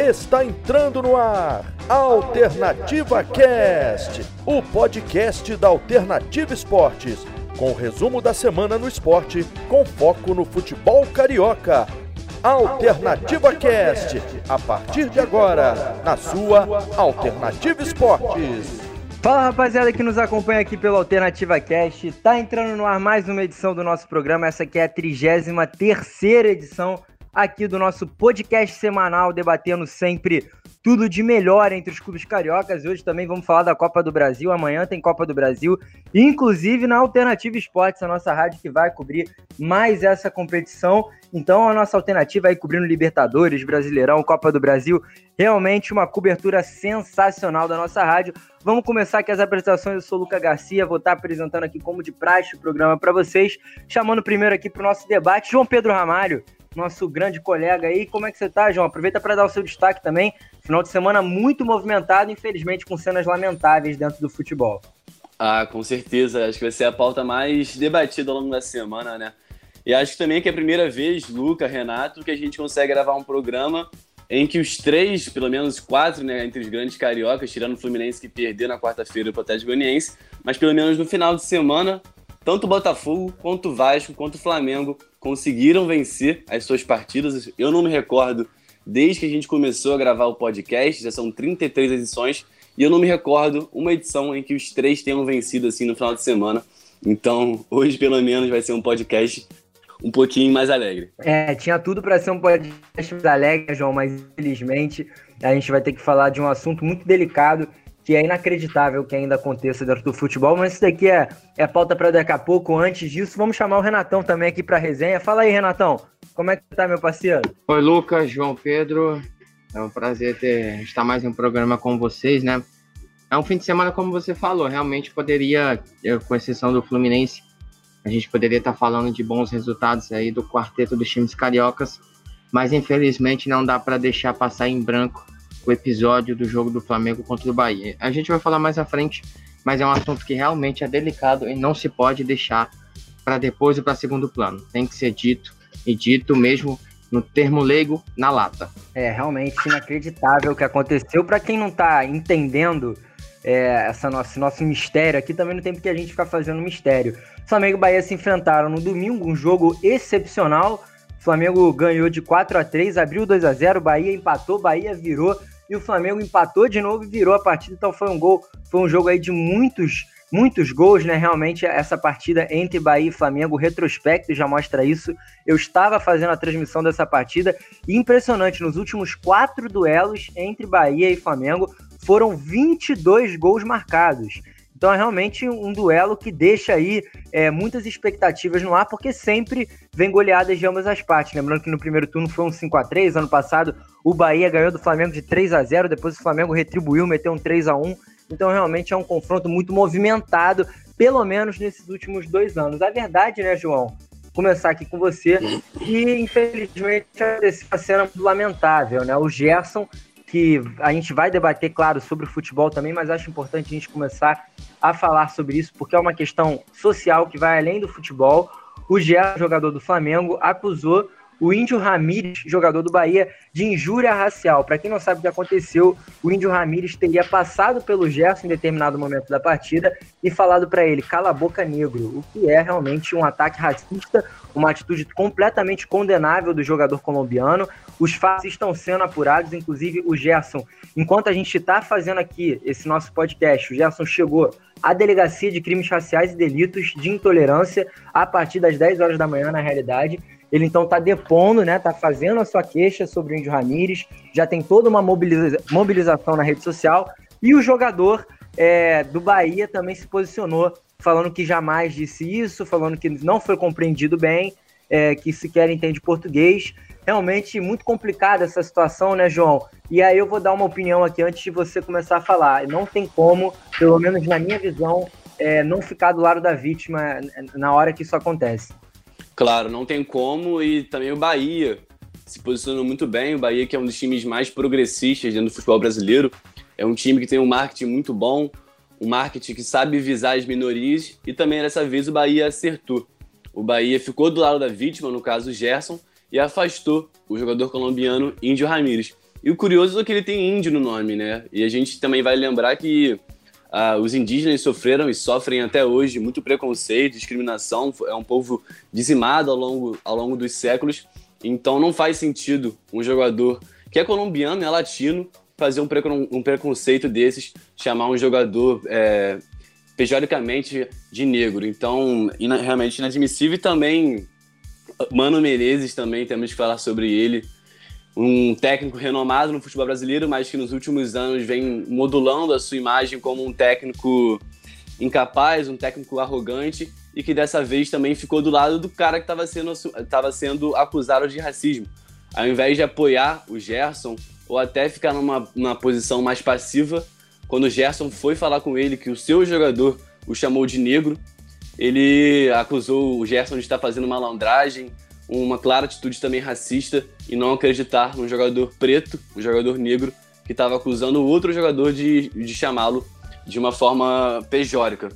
Está entrando no ar Alternativa Cast, o podcast da Alternativa Esportes, com o resumo da semana no esporte, com foco no futebol carioca. Alternativa Cast, a partir de agora, na sua Alternativa Esportes. Fala rapaziada que nos acompanha aqui pelo Alternativa Cast, tá entrando no ar mais uma edição do nosso programa, essa aqui é a 33 terceira edição aqui do nosso podcast semanal, debatendo sempre tudo de melhor entre os clubes cariocas. Hoje também vamos falar da Copa do Brasil. Amanhã tem Copa do Brasil, inclusive na Alternativa Esportes, a nossa rádio que vai cobrir mais essa competição. Então, a nossa alternativa aí cobrindo Libertadores, Brasileirão, Copa do Brasil. Realmente uma cobertura sensacional da nossa rádio. Vamos começar aqui as apresentações. Eu sou o Luca Garcia, vou estar apresentando aqui como de praxe o programa para vocês. Chamando primeiro aqui para o nosso debate, João Pedro Ramalho nosso grande colega aí. Como é que você tá, João? Aproveita para dar o seu destaque também. Final de semana muito movimentado, infelizmente com cenas lamentáveis dentro do futebol. Ah, com certeza. Acho que vai ser a pauta mais debatida ao longo da semana, né? E acho também que é a primeira vez, Luca, Renato, que a gente consegue gravar um programa em que os três, pelo menos quatro, né, entre os grandes cariocas, tirando o Fluminense que perdeu na quarta-feira para o Atlético Goianiense, mas pelo menos no final de semana, tanto o Botafogo, quanto o Vasco, quanto o Flamengo conseguiram vencer as suas partidas. Eu não me recordo desde que a gente começou a gravar o podcast, já são 33 edições, e eu não me recordo uma edição em que os três tenham vencido assim no final de semana. Então, hoje pelo menos vai ser um podcast um pouquinho mais alegre. É, tinha tudo para ser um podcast mais alegre, João, mas infelizmente a gente vai ter que falar de um assunto muito delicado que é inacreditável que ainda aconteça dentro do futebol, mas isso daqui é, é pauta para daqui a pouco. Antes disso, vamos chamar o Renatão também aqui para resenha. Fala aí, Renatão, como é que tá, meu parceiro? Oi, Lucas, João Pedro. É um prazer ter, estar mais em um programa com vocês, né? É um fim de semana, como você falou, realmente poderia, com exceção do Fluminense, a gente poderia estar falando de bons resultados aí do quarteto dos times cariocas, mas infelizmente não dá para deixar passar em branco o episódio do jogo do Flamengo contra o Bahia. A gente vai falar mais à frente, mas é um assunto que realmente é delicado e não se pode deixar para depois ou para segundo plano. Tem que ser dito e dito mesmo no termo leigo, na lata. É realmente inacreditável o que aconteceu. Para quem não está entendendo é, essa nossa, nosso mistério aqui, também não tem porque a gente ficar fazendo mistério. Flamengo e Bahia se enfrentaram no domingo, um jogo excepcional. Flamengo ganhou de 4 a 3 abriu 2 a 0 Bahia empatou, Bahia virou e o Flamengo empatou de novo e virou a partida. Então foi um gol, foi um jogo aí de muitos, muitos gols, né? Realmente essa partida entre Bahia e Flamengo, o retrospecto já mostra isso. Eu estava fazendo a transmissão dessa partida e impressionante, nos últimos quatro duelos entre Bahia e Flamengo foram 22 gols marcados. Então é realmente um duelo que deixa aí é, muitas expectativas no ar, porque sempre vem goleadas de ambas as partes. Lembrando que no primeiro turno foi um 5 a 3 ano passado o Bahia ganhou do Flamengo de 3 a 0 depois o Flamengo retribuiu, meteu um 3 a 1 Então realmente é um confronto muito movimentado, pelo menos nesses últimos dois anos. A verdade, né, João? Começar aqui com você, que infelizmente aconteceu uma cena lamentável, né? O Gerson que a gente vai debater, claro, sobre o futebol também, mas acho importante a gente começar a falar sobre isso, porque é uma questão social que vai além do futebol. O Gerson, jogador do Flamengo, acusou o Índio Ramírez, jogador do Bahia, de injúria racial. Para quem não sabe o que aconteceu, o Índio Ramírez teria passado pelo Gerson em determinado momento da partida e falado para ele: cala a boca, negro, o que é realmente um ataque racista, uma atitude completamente condenável do jogador colombiano. Os fatos estão sendo apurados, inclusive o Gerson, enquanto a gente está fazendo aqui esse nosso podcast, o Gerson chegou à Delegacia de Crimes Raciais e Delitos de Intolerância a partir das 10 horas da manhã, na realidade. Ele então está depondo, né? Está fazendo a sua queixa sobre o Índio Ramírez, já tem toda uma mobiliza mobilização na rede social. E o jogador é, do Bahia também se posicionou, falando que jamais disse isso, falando que não foi compreendido bem, é, que sequer entende português. Realmente muito complicada essa situação, né, João? E aí eu vou dar uma opinião aqui antes de você começar a falar. Não tem como, pelo menos na minha visão, é, não ficar do lado da vítima na hora que isso acontece. Claro, não tem como. E também o Bahia se posicionou muito bem. O Bahia, que é um dos times mais progressistas dentro do futebol brasileiro, é um time que tem um marketing muito bom, um marketing que sabe visar as minorias. E também dessa vez o Bahia acertou. O Bahia ficou do lado da vítima, no caso o Gerson, e afastou o jogador colombiano Índio Ramírez. E o curioso é que ele tem índio no nome, né? E a gente também vai lembrar que ah, os indígenas sofreram e sofrem até hoje muito preconceito, discriminação, é um povo dizimado ao longo, ao longo dos séculos. Então não faz sentido um jogador que é colombiano, é latino, fazer um, precon um preconceito desses, chamar um jogador é, pejoricamente de negro. Então, ina realmente inadmissível. E também, Mano Menezes também, temos que falar sobre ele. Um técnico renomado no futebol brasileiro, mas que nos últimos anos vem modulando a sua imagem como um técnico incapaz, um técnico arrogante e que dessa vez também ficou do lado do cara que estava sendo, sendo acusado de racismo. Ao invés de apoiar o Gerson ou até ficar numa, numa posição mais passiva, quando o Gerson foi falar com ele que o seu jogador o chamou de negro, ele acusou o Gerson de estar fazendo malandragem, uma clara atitude também racista e não acreditar num jogador preto, um jogador negro, que estava acusando outro jogador de, de chamá-lo de uma forma pejórica.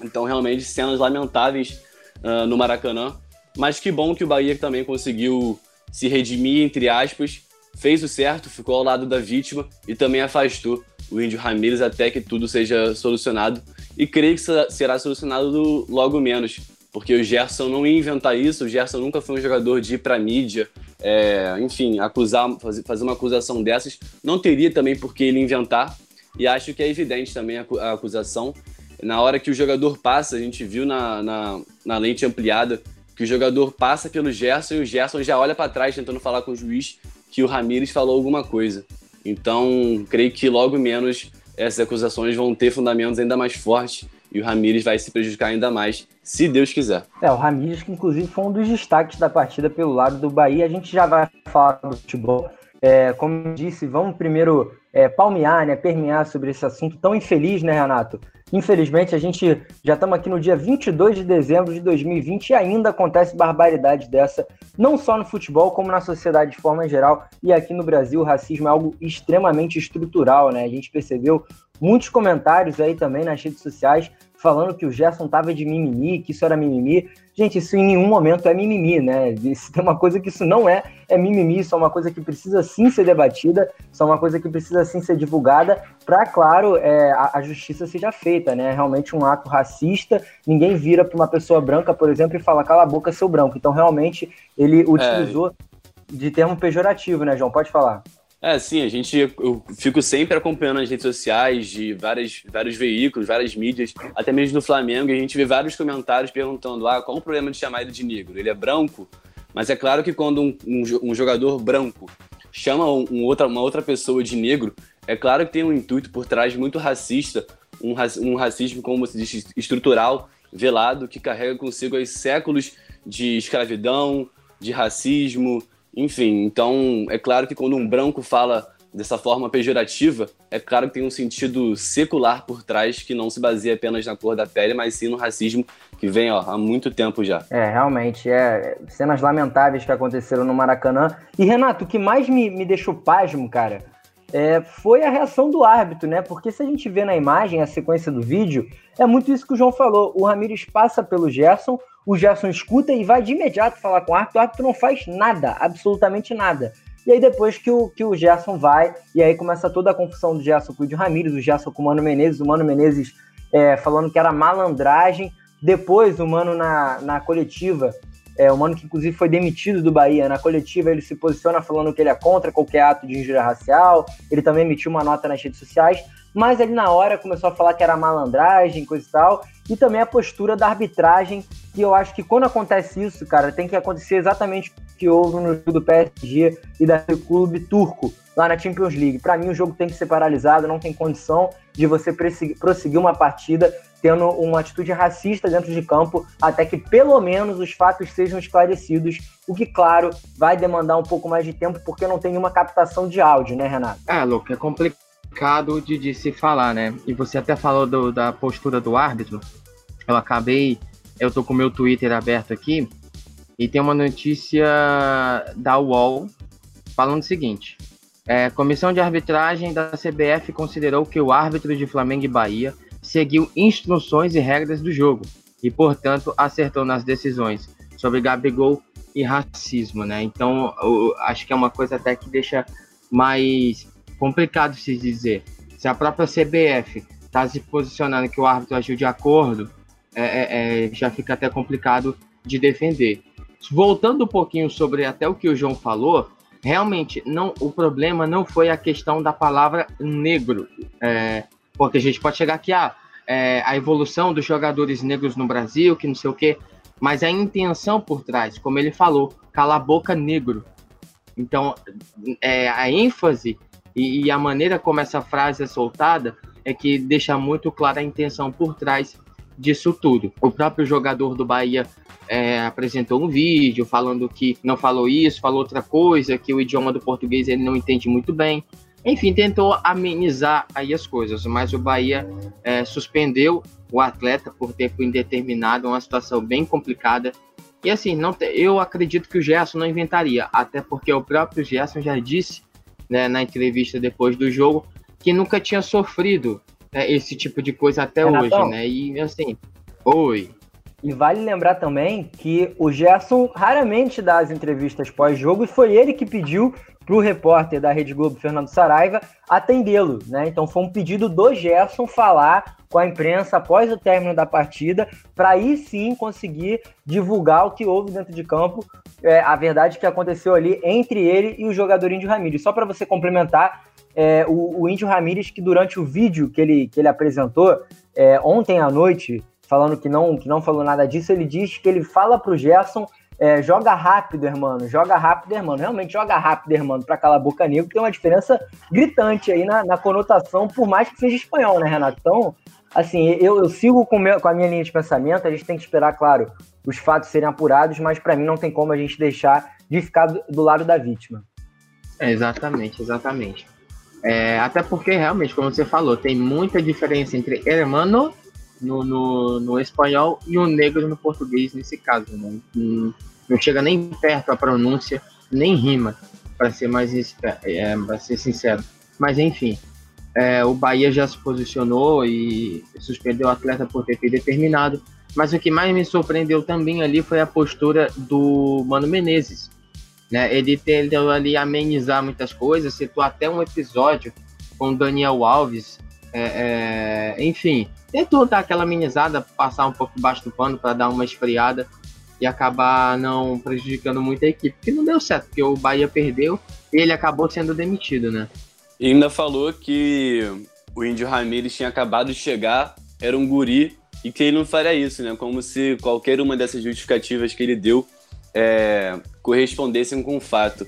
Então, realmente, cenas lamentáveis uh, no Maracanã. Mas que bom que o Bahia também conseguiu se redimir, entre aspas, fez o certo, ficou ao lado da vítima e também afastou o Índio Ramírez até que tudo seja solucionado. E creio que será solucionado logo menos, porque o Gerson não ia inventar isso, o Gerson nunca foi um jogador de ir para mídia, é, enfim, acusar, fazer uma acusação dessas. Não teria também por que ele inventar, e acho que é evidente também a acusação. Na hora que o jogador passa, a gente viu na, na, na lente ampliada que o jogador passa pelo Gerson e o Gerson já olha para trás tentando falar com o juiz que o Ramires falou alguma coisa. Então, creio que logo menos essas acusações vão ter fundamentos ainda mais fortes e o Ramires vai se prejudicar ainda mais, se Deus quiser. É, o Ramires, que inclusive foi um dos destaques da partida pelo lado do Bahia. A gente já vai falar do futebol. É, como disse, vamos primeiro é, palmear, né, permear sobre esse assunto tão infeliz, né, Renato? Infelizmente, a gente já estamos aqui no dia 22 de dezembro de 2020 e ainda acontece barbaridade dessa, não só no futebol, como na sociedade de forma geral. E aqui no Brasil, o racismo é algo extremamente estrutural, né? A gente percebeu muitos comentários aí também nas redes sociais falando que o Gerson tava de mimimi, que isso era mimimi. Gente, isso em nenhum momento é mimimi, né? Isso tem uma coisa que isso não é, é mimimi, isso é uma coisa que precisa sim ser debatida, isso é uma coisa que precisa sim ser divulgada para, claro, é, a, a, justiça seja feita, né? Realmente um ato racista, ninguém vira para uma pessoa branca, por exemplo, e fala cala a boca, seu branco. Então, realmente, ele utilizou é. de termo pejorativo, né, João? Pode falar. É, sim, a gente, eu fico sempre acompanhando as redes sociais de várias, vários veículos, várias mídias, até mesmo no Flamengo, e a gente vê vários comentários perguntando, ah, qual o problema de chamar ele de negro? Ele é branco? Mas é claro que quando um, um, um jogador branco chama um, outra, uma outra pessoa de negro, é claro que tem um intuito por trás muito racista, um, um racismo, como você diz, estrutural, velado, que carrega consigo aí séculos de escravidão, de racismo, enfim, então é claro que quando um branco fala dessa forma pejorativa, é claro que tem um sentido secular por trás que não se baseia apenas na cor da pele, mas sim no racismo que vem ó, há muito tempo já. É, realmente, é cenas lamentáveis que aconteceram no Maracanã. E Renato, o que mais me, me deixou pasmo, cara, é, foi a reação do árbitro, né? Porque se a gente vê na imagem a sequência do vídeo, é muito isso que o João falou. O Ramires passa pelo Gerson, o Gerson escuta e vai de imediato falar com o árbitro, o árbitro não faz nada, absolutamente nada. E aí depois que o, que o Gerson vai, e aí começa toda a confusão do Gerson com o Dio Ramírez, o Gerson com o Mano Menezes, o Mano Menezes é, falando que era malandragem. Depois o Mano na, na coletiva, é, o Mano que inclusive foi demitido do Bahia, na coletiva ele se posiciona falando que ele é contra qualquer ato de injúria racial, ele também emitiu uma nota nas redes sociais, mas ali na hora começou a falar que era malandragem, coisa e tal, e também a postura da arbitragem, que eu acho que quando acontece isso, cara, tem que acontecer exatamente o que houve no jogo do PSG e da clube turco, lá na Champions League. Para mim, o jogo tem que ser paralisado, não tem condição de você prosseguir uma partida tendo uma atitude racista dentro de campo, até que pelo menos os fatos sejam esclarecidos, o que, claro, vai demandar um pouco mais de tempo, porque não tem nenhuma captação de áudio, né, Renato? É, Luke, é complicado complicado de, de se falar, né? E você até falou do, da postura do árbitro. Eu acabei, eu tô com o meu Twitter aberto aqui e tem uma notícia da UOL falando o seguinte: é, Comissão de Arbitragem da CBF considerou que o árbitro de Flamengo e Bahia seguiu instruções e regras do jogo e, portanto, acertou nas decisões sobre Gabigol e racismo, né? Então, acho que é uma coisa até que deixa mas complicado se dizer. Se a própria CBF está se posicionando que o árbitro agiu de acordo, é, é, é, já fica até complicado de defender. Voltando um pouquinho sobre até o que o João falou, realmente não, o problema não foi a questão da palavra negro, é, porque a gente pode chegar aqui a ah, é, a evolução dos jogadores negros no Brasil, que não sei o quê, mas a intenção por trás, como ele falou, cala a boca negro. Então, é, a ênfase e, e, a maneira como essa frase é soltada é que deixa muito clara a intenção por trás disso tudo. O próprio jogador do Bahia é, apresentou um vídeo falando que não falou isso, falou outra coisa, que o idioma do português ele não entende muito bem. Enfim, tentou amenizar aí as coisas, mas o Bahia é, suspendeu o atleta por tempo indeterminado, uma situação bem complicada. E assim, não te, eu acredito que o Gerson não inventaria, até porque o próprio Gerson já disse né, na entrevista depois do jogo que nunca tinha sofrido né, esse tipo de coisa até Renatão. hoje, né? E assim, oi. E vale lembrar também que o Gerson raramente dá as entrevistas pós-jogo e foi ele que pediu para o repórter da Rede Globo, Fernando Saraiva, atendê-lo. Né? Então foi um pedido do Gerson falar com a imprensa após o término da partida, para aí sim conseguir divulgar o que houve dentro de campo, é, a verdade que aconteceu ali entre ele e o jogador Índio Ramírez. Só para você complementar, é, o, o Índio Ramírez, que durante o vídeo que ele, que ele apresentou é, ontem à noite, falando que não, que não falou nada disso, ele diz que ele fala para o Gerson é, joga rápido, irmão. Joga rápido, irmão. Realmente joga rápido, irmão. Para calar a boca negro tem uma diferença gritante aí na, na, conotação, por mais que seja espanhol, né, Renato? Então, assim, eu, eu sigo com, meu, com a minha linha de pensamento. A gente tem que esperar, claro, os fatos serem apurados, mas para mim não tem como a gente deixar de ficar do, do lado da vítima. É, exatamente, exatamente. É, até porque, realmente, como você falou, tem muita diferença entre hermano no, no, no espanhol e o negro no português, nesse caso. Né? Não, não chega nem perto a pronúncia, nem rima, para ser mais é, para ser sincero. Mas enfim, é, o Bahia já se posicionou e suspendeu o atleta por ter determinado. Mas o que mais me surpreendeu também ali foi a postura do Mano Menezes. Né? Ele tentou ali amenizar muitas coisas, citou até um episódio com Daniel Alves. É, é, enfim, tentou dar aquela amenizada, passar um pouco debaixo do pano para dar uma esfriada e acabar não prejudicando muito a equipe, que não deu certo, porque o Bahia perdeu e ele acabou sendo demitido, né? E ainda falou que o Índio Ramírez tinha acabado de chegar, era um guri e que ele não faria isso, né? Como se qualquer uma dessas justificativas que ele deu é, correspondessem com o fato.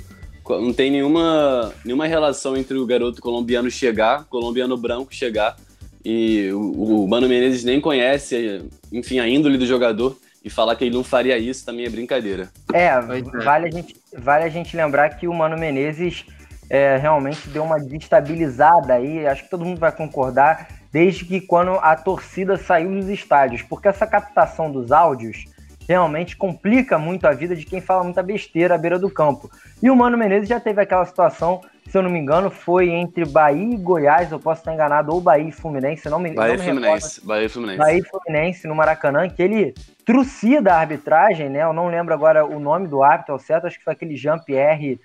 Não tem nenhuma, nenhuma relação entre o garoto colombiano chegar, colombiano branco chegar, e o, o Mano Menezes nem conhece, enfim, a índole do jogador e falar que ele não faria isso também é brincadeira. É, é, vale a gente, vale a gente lembrar que o Mano Menezes é, realmente deu uma destabilizada aí, acho que todo mundo vai concordar, desde que quando a torcida saiu dos estádios, porque essa captação dos áudios realmente complica muito a vida de quem fala muita besteira à beira do campo. E o Mano Menezes já teve aquela situação, se eu não me engano, foi entre Bahia e Goiás, eu posso estar enganado, ou Bahia e Fluminense, não me, Bahia não me Fluminense, Bahia e Fluminense. Bahia e Fluminense no Maracanã, que ele trucida a arbitragem, né? Eu não lembro agora o nome do árbitro ao certo, acho que foi aquele Jean-Pierre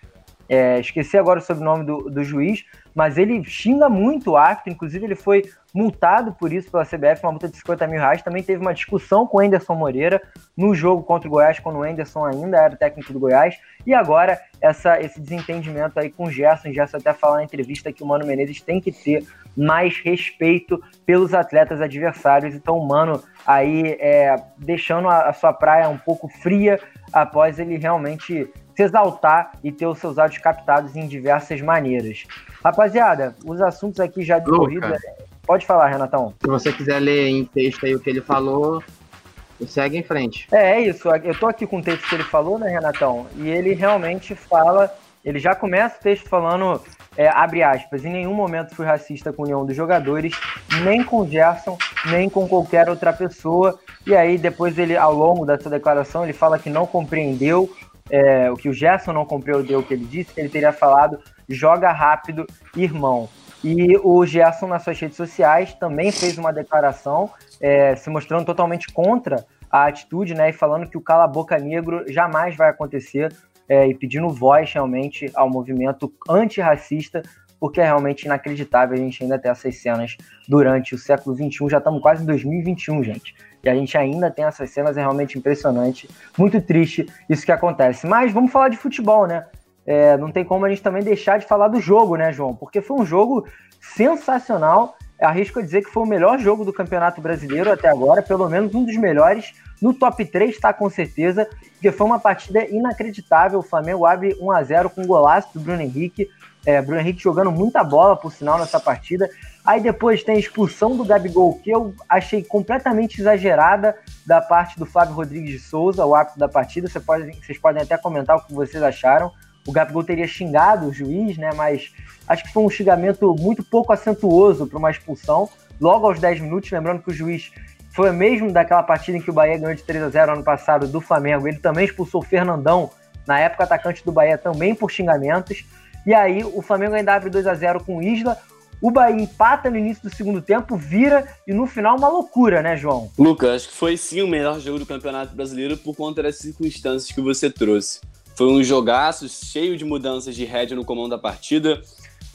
é, esqueci agora o sobrenome do, do juiz, mas ele xinga muito o árbitro, inclusive ele foi multado por isso pela CBF, uma multa de 50 mil reais. Também teve uma discussão com o Anderson Moreira no jogo contra o Goiás, quando o Anderson ainda era técnico do Goiás. E agora essa, esse desentendimento aí com o Gerson. O Gerson até falou na entrevista que o Mano Menezes tem que ter mais respeito pelos atletas adversários. Então o Mano aí é, deixando a, a sua praia um pouco fria após ele realmente se exaltar e ter os seus áudios captados em diversas maneiras. Rapaziada, os assuntos aqui já de corrida. Pode falar, Renatão. Se você quiser ler em texto aí o que ele falou, segue em frente. É, é isso. Eu tô aqui com o texto que ele falou, né, Renatão? E ele realmente fala. Ele já começa o texto falando, é, abre aspas, em nenhum momento fui racista com nenhum dos jogadores, nem com Gerson, nem com qualquer outra pessoa. E aí, depois ele, ao longo dessa declaração, ele fala que não compreendeu é, o que o Gerson não compreendeu o que ele disse, que ele teria falado joga rápido, irmão. E o Gerson, nas suas redes sociais, também fez uma declaração é, se mostrando totalmente contra a atitude, né? E falando que o cala-boca negro jamais vai acontecer é, e pedindo voz realmente ao movimento antirracista, porque é realmente inacreditável a gente ainda ter essas cenas durante o século XXI. Já estamos quase em 2021, gente. E a gente ainda tem essas cenas, é realmente impressionante. Muito triste isso que acontece. Mas vamos falar de futebol, né? É, não tem como a gente também deixar de falar do jogo, né, João? Porque foi um jogo sensacional. Arrisco a dizer que foi o melhor jogo do Campeonato Brasileiro até agora, pelo menos um dos melhores. No top 3 está com certeza, porque foi uma partida inacreditável. O Flamengo abre 1 a 0 com um golaço do Bruno Henrique. É, Bruno Henrique jogando muita bola, por sinal, nessa partida. Aí depois tem a expulsão do Gabigol, que eu achei completamente exagerada da parte do Flávio Rodrigues de Souza, o árbitro da partida. Você pode, vocês podem até comentar o que vocês acharam o Gabigol teria xingado o juiz, né? Mas acho que foi um xingamento muito pouco acentuoso para uma expulsão. Logo aos 10 minutos, lembrando que o juiz foi mesmo daquela partida em que o Bahia ganhou de 3 a 0 ano passado do Flamengo. Ele também expulsou o Fernandão, na época atacante do Bahia, também por xingamentos. E aí o Flamengo ainda abre 2 a 0 com Isla. O Bahia empata no início do segundo tempo, vira e no final uma loucura, né, João? Lucas, acho que foi sim o melhor jogo do Campeonato Brasileiro por conta das circunstâncias que você trouxe. Foi um jogaço cheio de mudanças de rédea no comando da partida.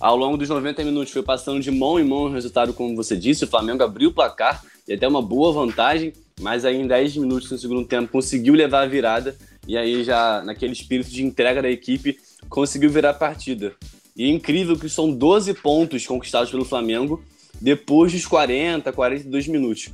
Ao longo dos 90 minutos foi passando de mão em mão o resultado, como você disse. O Flamengo abriu o placar e até uma boa vantagem, mas aí em 10 minutos no segundo tempo conseguiu levar a virada e aí já naquele espírito de entrega da equipe conseguiu virar a partida. E é incrível que são 12 pontos conquistados pelo Flamengo depois dos 40, 42 minutos.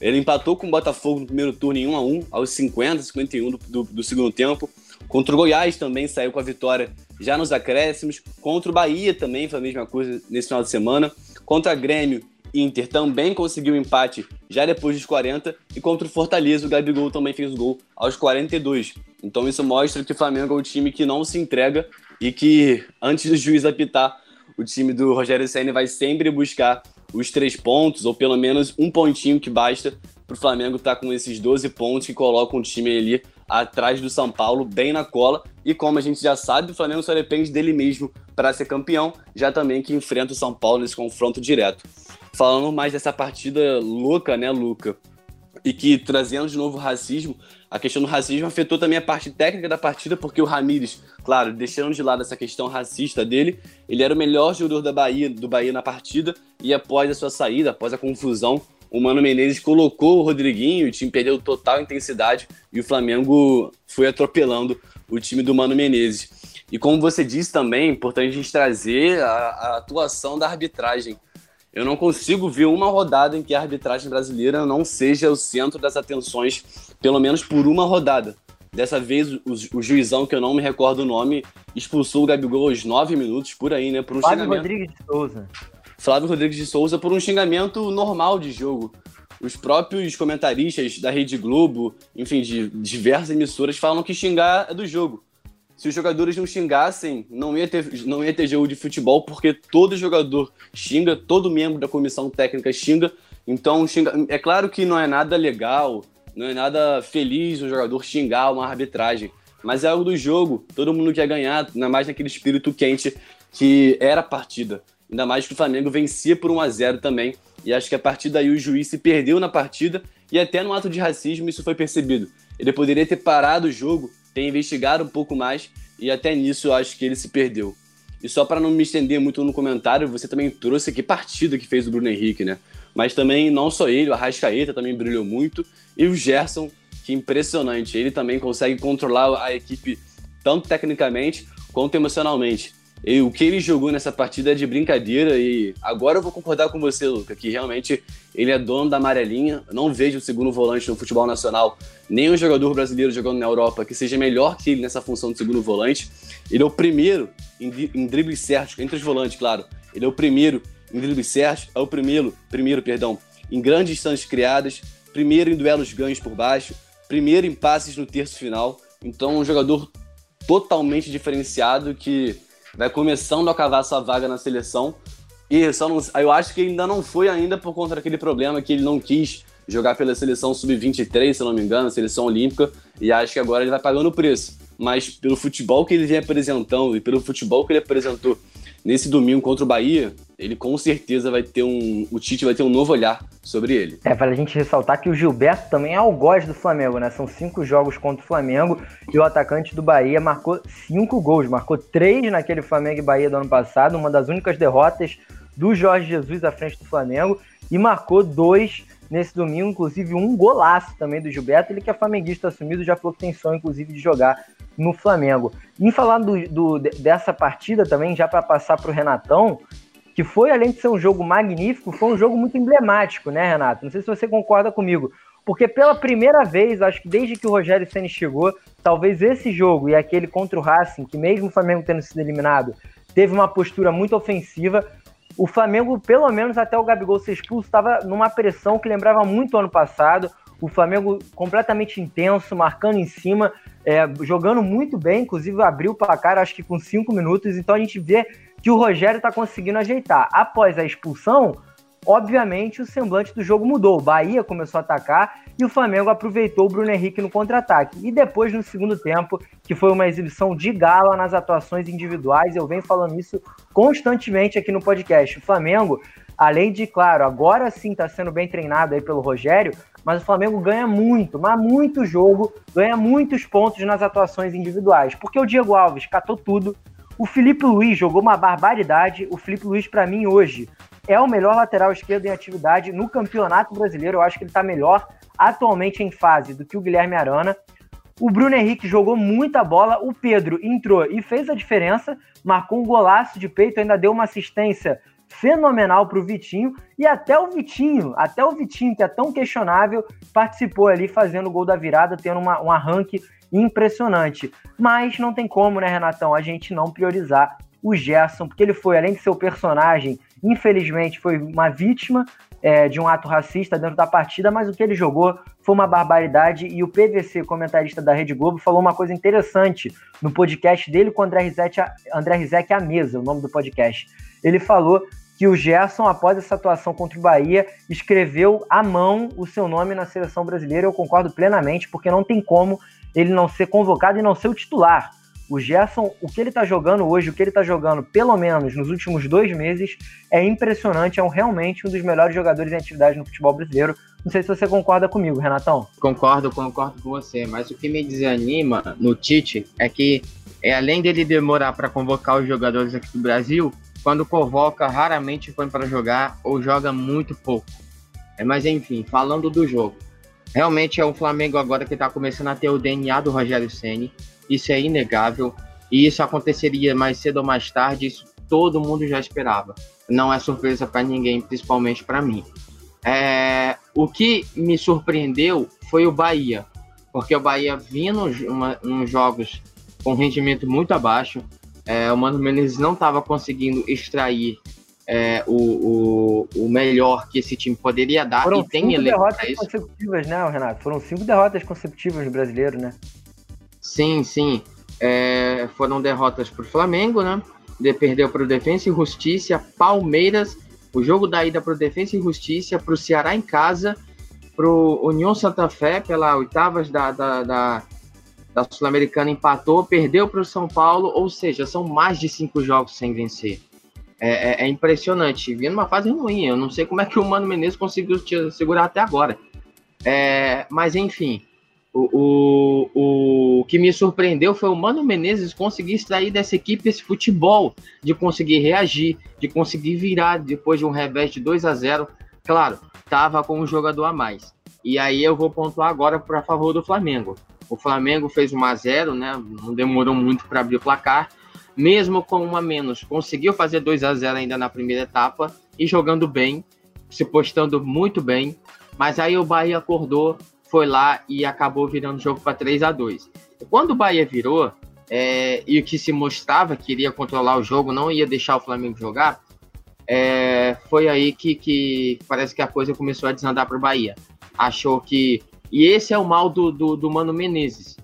Ele empatou com o Botafogo no primeiro turno em 1 a 1 aos 50, 51 do, do, do segundo tempo. Contra o Goiás também saiu com a vitória já nos acréscimos. Contra o Bahia também foi a mesma coisa nesse final de semana. Contra a Grêmio, Inter também conseguiu um empate já depois dos 40. E contra o Fortaleza, o Gabigol também fez o gol aos 42. Então isso mostra que o Flamengo é um time que não se entrega e que antes do juiz apitar, o time do Rogério Senna vai sempre buscar os três pontos, ou pelo menos um pontinho que basta para o Flamengo estar tá com esses 12 pontos que colocam o time ali atrás do São Paulo, bem na cola. E como a gente já sabe, o Flamengo só depende dele mesmo para ser campeão, já também que enfrenta o São Paulo nesse confronto direto. Falando mais dessa partida louca, né, Luca? E que trazendo de novo o racismo, a questão do racismo afetou também a parte técnica da partida, porque o Ramires, claro, deixando de lado essa questão racista dele, ele era o melhor jogador da Bahia, do Bahia na partida, e após a sua saída, após a confusão, o Mano Menezes colocou o Rodriguinho, o time perdeu total intensidade e o Flamengo foi atropelando o time do Mano Menezes. E como você disse também, é importante a gente trazer a, a atuação da arbitragem. Eu não consigo ver uma rodada em que a arbitragem brasileira não seja o centro das atenções, pelo menos por uma rodada. Dessa vez, o, o juizão, que eu não me recordo o nome, expulsou o Gabigol aos nove minutos, por aí, né? Por um Fábio Rodrigues de Souza. Flávio Rodrigues de Souza por um xingamento normal de jogo. Os próprios comentaristas da Rede Globo, enfim, de diversas emissoras, falam que xingar é do jogo. Se os jogadores não xingassem, não ia ter, não ia ter jogo de futebol, porque todo jogador xinga, todo membro da comissão técnica xinga. Então, xinga... é claro que não é nada legal, não é nada feliz o jogador xingar uma arbitragem, mas é algo do jogo. Todo mundo quer ganhar, ainda mais naquele espírito quente que era a partida. Ainda mais que o Flamengo vencia por 1 a 0 também. E acho que a partir daí o juiz se perdeu na partida e até no ato de racismo isso foi percebido. Ele poderia ter parado o jogo, ter investigado um pouco mais e até nisso eu acho que ele se perdeu. E só para não me estender muito no comentário, você também trouxe aqui partida que fez o Bruno Henrique, né? Mas também não só ele, o Arrascaeta também brilhou muito e o Gerson, que impressionante. Ele também consegue controlar a equipe tanto tecnicamente quanto emocionalmente. E o que ele jogou nessa partida é de brincadeira e agora eu vou concordar com você, Luca, que realmente ele é dono da amarelinha. não vejo o segundo volante no futebol nacional, nem um jogador brasileiro jogando na Europa que seja melhor que ele nessa função de segundo volante. Ele é o primeiro em, em dribles certos, entre os volantes, claro. Ele é o primeiro em dribles certos, é o primeiro, primeiro, perdão, em grandes distâncias criadas, primeiro em duelos ganhos por baixo, primeiro em passes no terço final. Então, um jogador totalmente diferenciado que vai começando a cavar sua vaga na seleção. E só não, eu acho que ainda não foi ainda por conta daquele problema que ele não quis jogar pela seleção sub-23, se não me engano, seleção olímpica, e acho que agora ele vai pagando o preço. Mas pelo futebol que ele vem apresentando e pelo futebol que ele apresentou nesse domingo contra o Bahia, ele com certeza vai ter um. O Tite vai ter um novo olhar sobre ele. É, para a gente ressaltar que o Gilberto também é algoz do Flamengo, né? São cinco jogos contra o Flamengo e o atacante do Bahia marcou cinco gols, marcou três naquele Flamengo e Bahia do ano passado, uma das únicas derrotas do Jorge Jesus à frente do Flamengo, e marcou dois nesse domingo, inclusive um golaço também do Gilberto, ele que é flamenguista assumido, já falou que tem sonho, inclusive, de jogar no Flamengo. E falar do, do, dessa partida também, já para passar para o Renatão, que foi, além de ser um jogo magnífico, foi um jogo muito emblemático, né, Renato? Não sei se você concorda comigo. Porque pela primeira vez, acho que desde que o Rogério Senna chegou, talvez esse jogo e aquele contra o Racing, que mesmo o Flamengo tendo sido eliminado, teve uma postura muito ofensiva. O Flamengo, pelo menos até o Gabigol ser expulso, estava numa pressão que lembrava muito o ano passado. O Flamengo completamente intenso, marcando em cima, é, jogando muito bem, inclusive abriu o placar, acho que com cinco minutos. Então a gente vê que o Rogério está conseguindo ajeitar. Após a expulsão, obviamente o semblante do jogo mudou. O Bahia começou a atacar e o Flamengo aproveitou o Bruno Henrique no contra-ataque. E depois, no segundo tempo, que foi uma exibição de gala nas atuações individuais, eu venho falando isso constantemente aqui no podcast. O Flamengo, além de, claro, agora sim está sendo bem treinado aí pelo Rogério, mas o Flamengo ganha muito, mas muito jogo, ganha muitos pontos nas atuações individuais, porque o Diego Alves catou tudo, o Felipe Luiz jogou uma barbaridade. O Felipe Luiz, para mim, hoje, é o melhor lateral esquerdo em atividade no Campeonato Brasileiro. Eu acho que ele está melhor atualmente em fase do que o Guilherme Arana. O Bruno Henrique jogou muita bola. O Pedro entrou e fez a diferença, marcou um golaço de peito, ainda deu uma assistência fenomenal para o Vitinho. E até o Vitinho, até o Vitinho, que é tão questionável, participou ali fazendo o gol da virada, tendo uma, um arranque impressionante. Mas não tem como, né, Renatão, a gente não priorizar o Gerson, porque ele foi, além de ser o personagem, infelizmente foi uma vítima é, de um ato racista dentro da partida, mas o que ele jogou foi uma barbaridade. E o PVC, comentarista da Rede Globo, falou uma coisa interessante no podcast dele com o André Rizek, André Rizek à mesa, o nome do podcast. Ele falou que o Gerson, após essa atuação contra o Bahia, escreveu à mão o seu nome na seleção brasileira. Eu concordo plenamente, porque não tem como ele não ser convocado e não ser o titular. O Gerson, o que ele está jogando hoje, o que ele está jogando, pelo menos nos últimos dois meses, é impressionante. É um, realmente um dos melhores jogadores em atividade no futebol brasileiro. Não sei se você concorda comigo, Renatão. Concordo, concordo com você. Mas o que me desanima no Tite é que, é, além dele demorar para convocar os jogadores aqui do Brasil, quando convoca, raramente põe para jogar ou joga muito pouco. É, mas enfim, falando do jogo. Realmente é o Flamengo agora que está começando a ter o DNA do Rogério Ceni. Isso é inegável. E isso aconteceria mais cedo ou mais tarde. Isso todo mundo já esperava. Não é surpresa para ninguém, principalmente para mim. É, o que me surpreendeu foi o Bahia, porque o Bahia vinha nos jogos com rendimento muito abaixo. É, o Mano Menezes não estava conseguindo extrair é, o, o, o, melhor que esse time poderia dar Foram e tem cinco derrotas consecutivas, né, Renato? Foram cinco derrotas consecutivas no brasileiro, né? Sim, sim. É, foram derrotas para o Flamengo, né? De, perdeu para o Defensa e Justiça, Palmeiras, o jogo da ida para o Defensa e Justiça, para o Ceará em casa, para o União Santa Fé, pela oitavas da, da, da, da Sul-Americana, empatou, perdeu para o São Paulo, ou seja, são mais de cinco jogos sem vencer. É, é, é, impressionante. Vinha numa fase ruim. Eu não sei como é que o Mano Menezes conseguiu segurar até agora. É, mas enfim, o, o, o que me surpreendeu foi o Mano Menezes conseguir extrair dessa equipe esse futebol, de conseguir reagir, de conseguir virar depois de um revés de 2 a 0 Claro, estava com um jogador a mais. E aí eu vou pontuar agora para favor do Flamengo. O Flamengo fez 1 a 0 né? Não demorou muito para abrir o placar mesmo com uma menos, conseguiu fazer 2 a 0 ainda na primeira etapa e jogando bem, se postando muito bem. Mas aí o Bahia acordou, foi lá e acabou virando o jogo para 3 a 2 Quando o Bahia virou, é, e o que se mostrava que iria controlar o jogo, não ia deixar o Flamengo jogar, é, foi aí que, que, parece que a coisa começou a desandar para o Bahia. Achou que. E esse é o mal do, do, do Mano Menezes,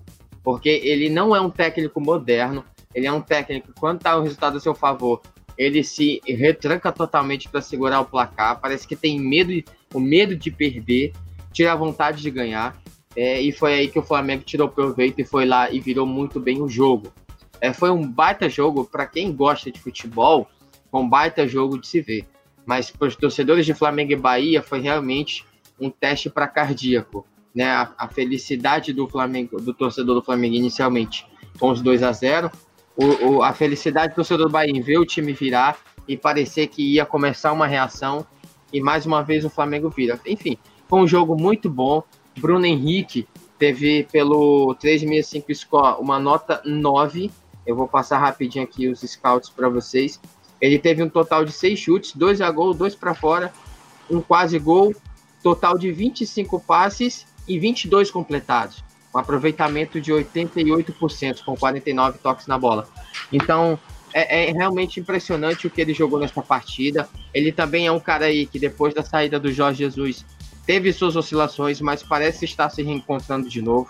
porque ele não é um técnico moderno, ele é um técnico, quando tá o resultado a seu favor, ele se retranca totalmente para segurar o placar. Parece que tem medo, o medo de perder, tira a vontade de ganhar. É, e foi aí que o Flamengo tirou proveito e foi lá e virou muito bem o jogo. É, foi um baita jogo para quem gosta de futebol. Um baita jogo de se ver. Mas para os torcedores de Flamengo e Bahia foi realmente um teste para cardíaco. Né? A, a, felicidade do Flamengo, do torcedor do Flamengo inicialmente com os 2 a 0 o, o, a felicidade do torcedor do Bahia em ver o time virar e parecer que ia começar uma reação e mais uma vez o Flamengo vira. Enfim, foi um jogo muito bom. Bruno Henrique teve pelo 365 Score uma nota 9. Eu vou passar rapidinho aqui os scouts para vocês. Ele teve um total de 6 chutes, 2 a gol, 2 para fora, um quase gol, total de 25 passes e 22 completados. Um aproveitamento de 88%, com 49 toques na bola. Então, é, é, realmente impressionante o que ele jogou nessa partida. Ele também é um cara aí que, depois da saída do Jorge Jesus, teve suas oscilações, mas parece estar se reencontrando de novo.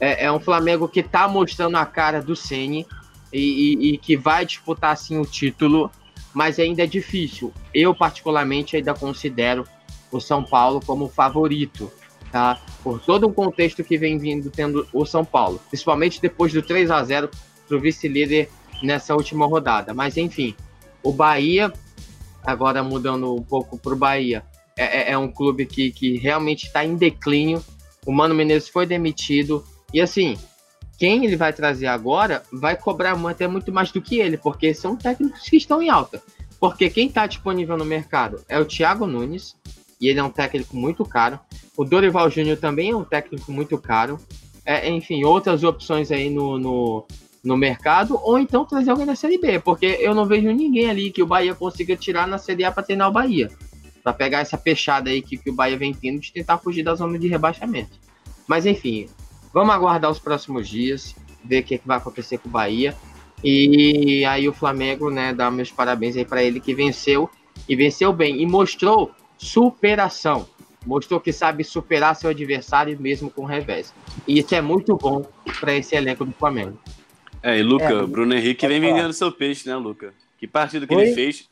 É, é um Flamengo que está mostrando a cara do Ceni e, e, e, que vai disputar assim o título, mas ainda é difícil. Eu particularmente ainda considero o São Paulo como favorito, tá? Por todo o contexto que vem vindo tendo o São Paulo, principalmente depois do 3 a 0 para o vice-líder nessa última rodada. Mas enfim, o Bahia, agora mudando um pouco para o Bahia, é, é, é, um clube que, que realmente está em declínio. O Mano Menezes foi demitido. E assim, quem ele vai trazer agora vai cobrar até muito mais do que ele, porque são técnicos que estão em alta. Porque quem está disponível no mercado é o Thiago Nunes, e ele é um técnico muito caro. O Dorival Júnior também é um técnico muito caro. É, enfim, outras opções aí no, no, no mercado, ou então trazer alguém da Série B, porque eu não vejo ninguém ali que o Bahia consiga tirar na Série A para treinar o Bahia. Para pegar essa fechada aí que, que o Bahia vem tendo de tentar fugir da zona de rebaixamento. Mas enfim, vamos aguardar os próximos dias, ver o que, que vai acontecer com o Bahia. E aí o Flamengo, né, dá meus parabéns aí para ele que venceu e venceu bem e mostrou superação. Mostrou que sabe superar seu adversário mesmo com revés. E isso é muito bom para esse elenco do Flamengo. É, e Luca, é, Bruno Henrique vem vendendo seu peixe, né, Luca? Que partido que Oi? ele fez.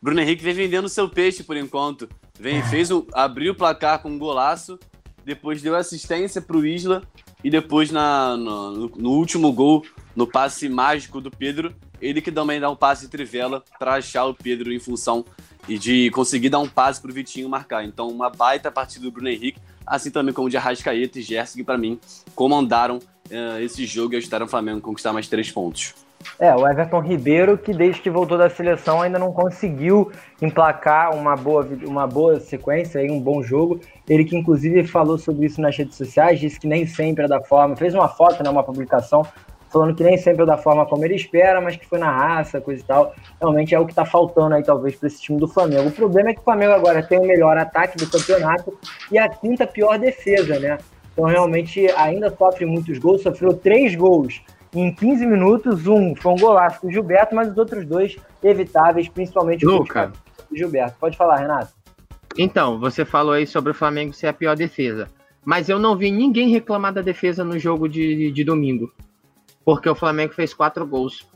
Bruno Henrique vem vendendo seu peixe por enquanto. Vem, fez o, abriu o placar com um golaço, depois deu assistência para o Isla e depois na, no, no, último gol, no passe mágico do Pedro, ele que também dá um passe de trivela para achar o Pedro em função e de conseguir dar um passe para o Vitinho marcar. Então, uma baita partida do Bruno Henrique, assim também como de Arrascaeta e Gerson, que para mim comandaram uh, esse jogo e ajudaram o Flamengo a conquistar mais três pontos. É, o Everton Ribeiro, que desde que voltou da seleção ainda não conseguiu emplacar uma boa, uma boa sequência, um bom jogo. Ele que inclusive falou sobre isso nas redes sociais, disse que nem sempre é da forma, fez uma foto, né, uma publicação, falando que nem sempre é da forma como ele espera, mas que foi na raça, coisa e tal. Realmente é o que está faltando aí, talvez, para esse time do Flamengo. O problema é que o Flamengo agora tem o melhor ataque do campeonato e a quinta pior defesa, né? Então, realmente, ainda sofre muitos gols, sofreu três gols em 15 minutos. Um foi um golaço do Gilberto, mas os outros dois evitáveis, principalmente Luca. o Gilberto. Pode falar, Renato. Então, você falou aí sobre o Flamengo ser a pior defesa. Mas eu não vi ninguém reclamar da defesa no jogo de, de domingo. Porque o Flamengo fez quatro gols.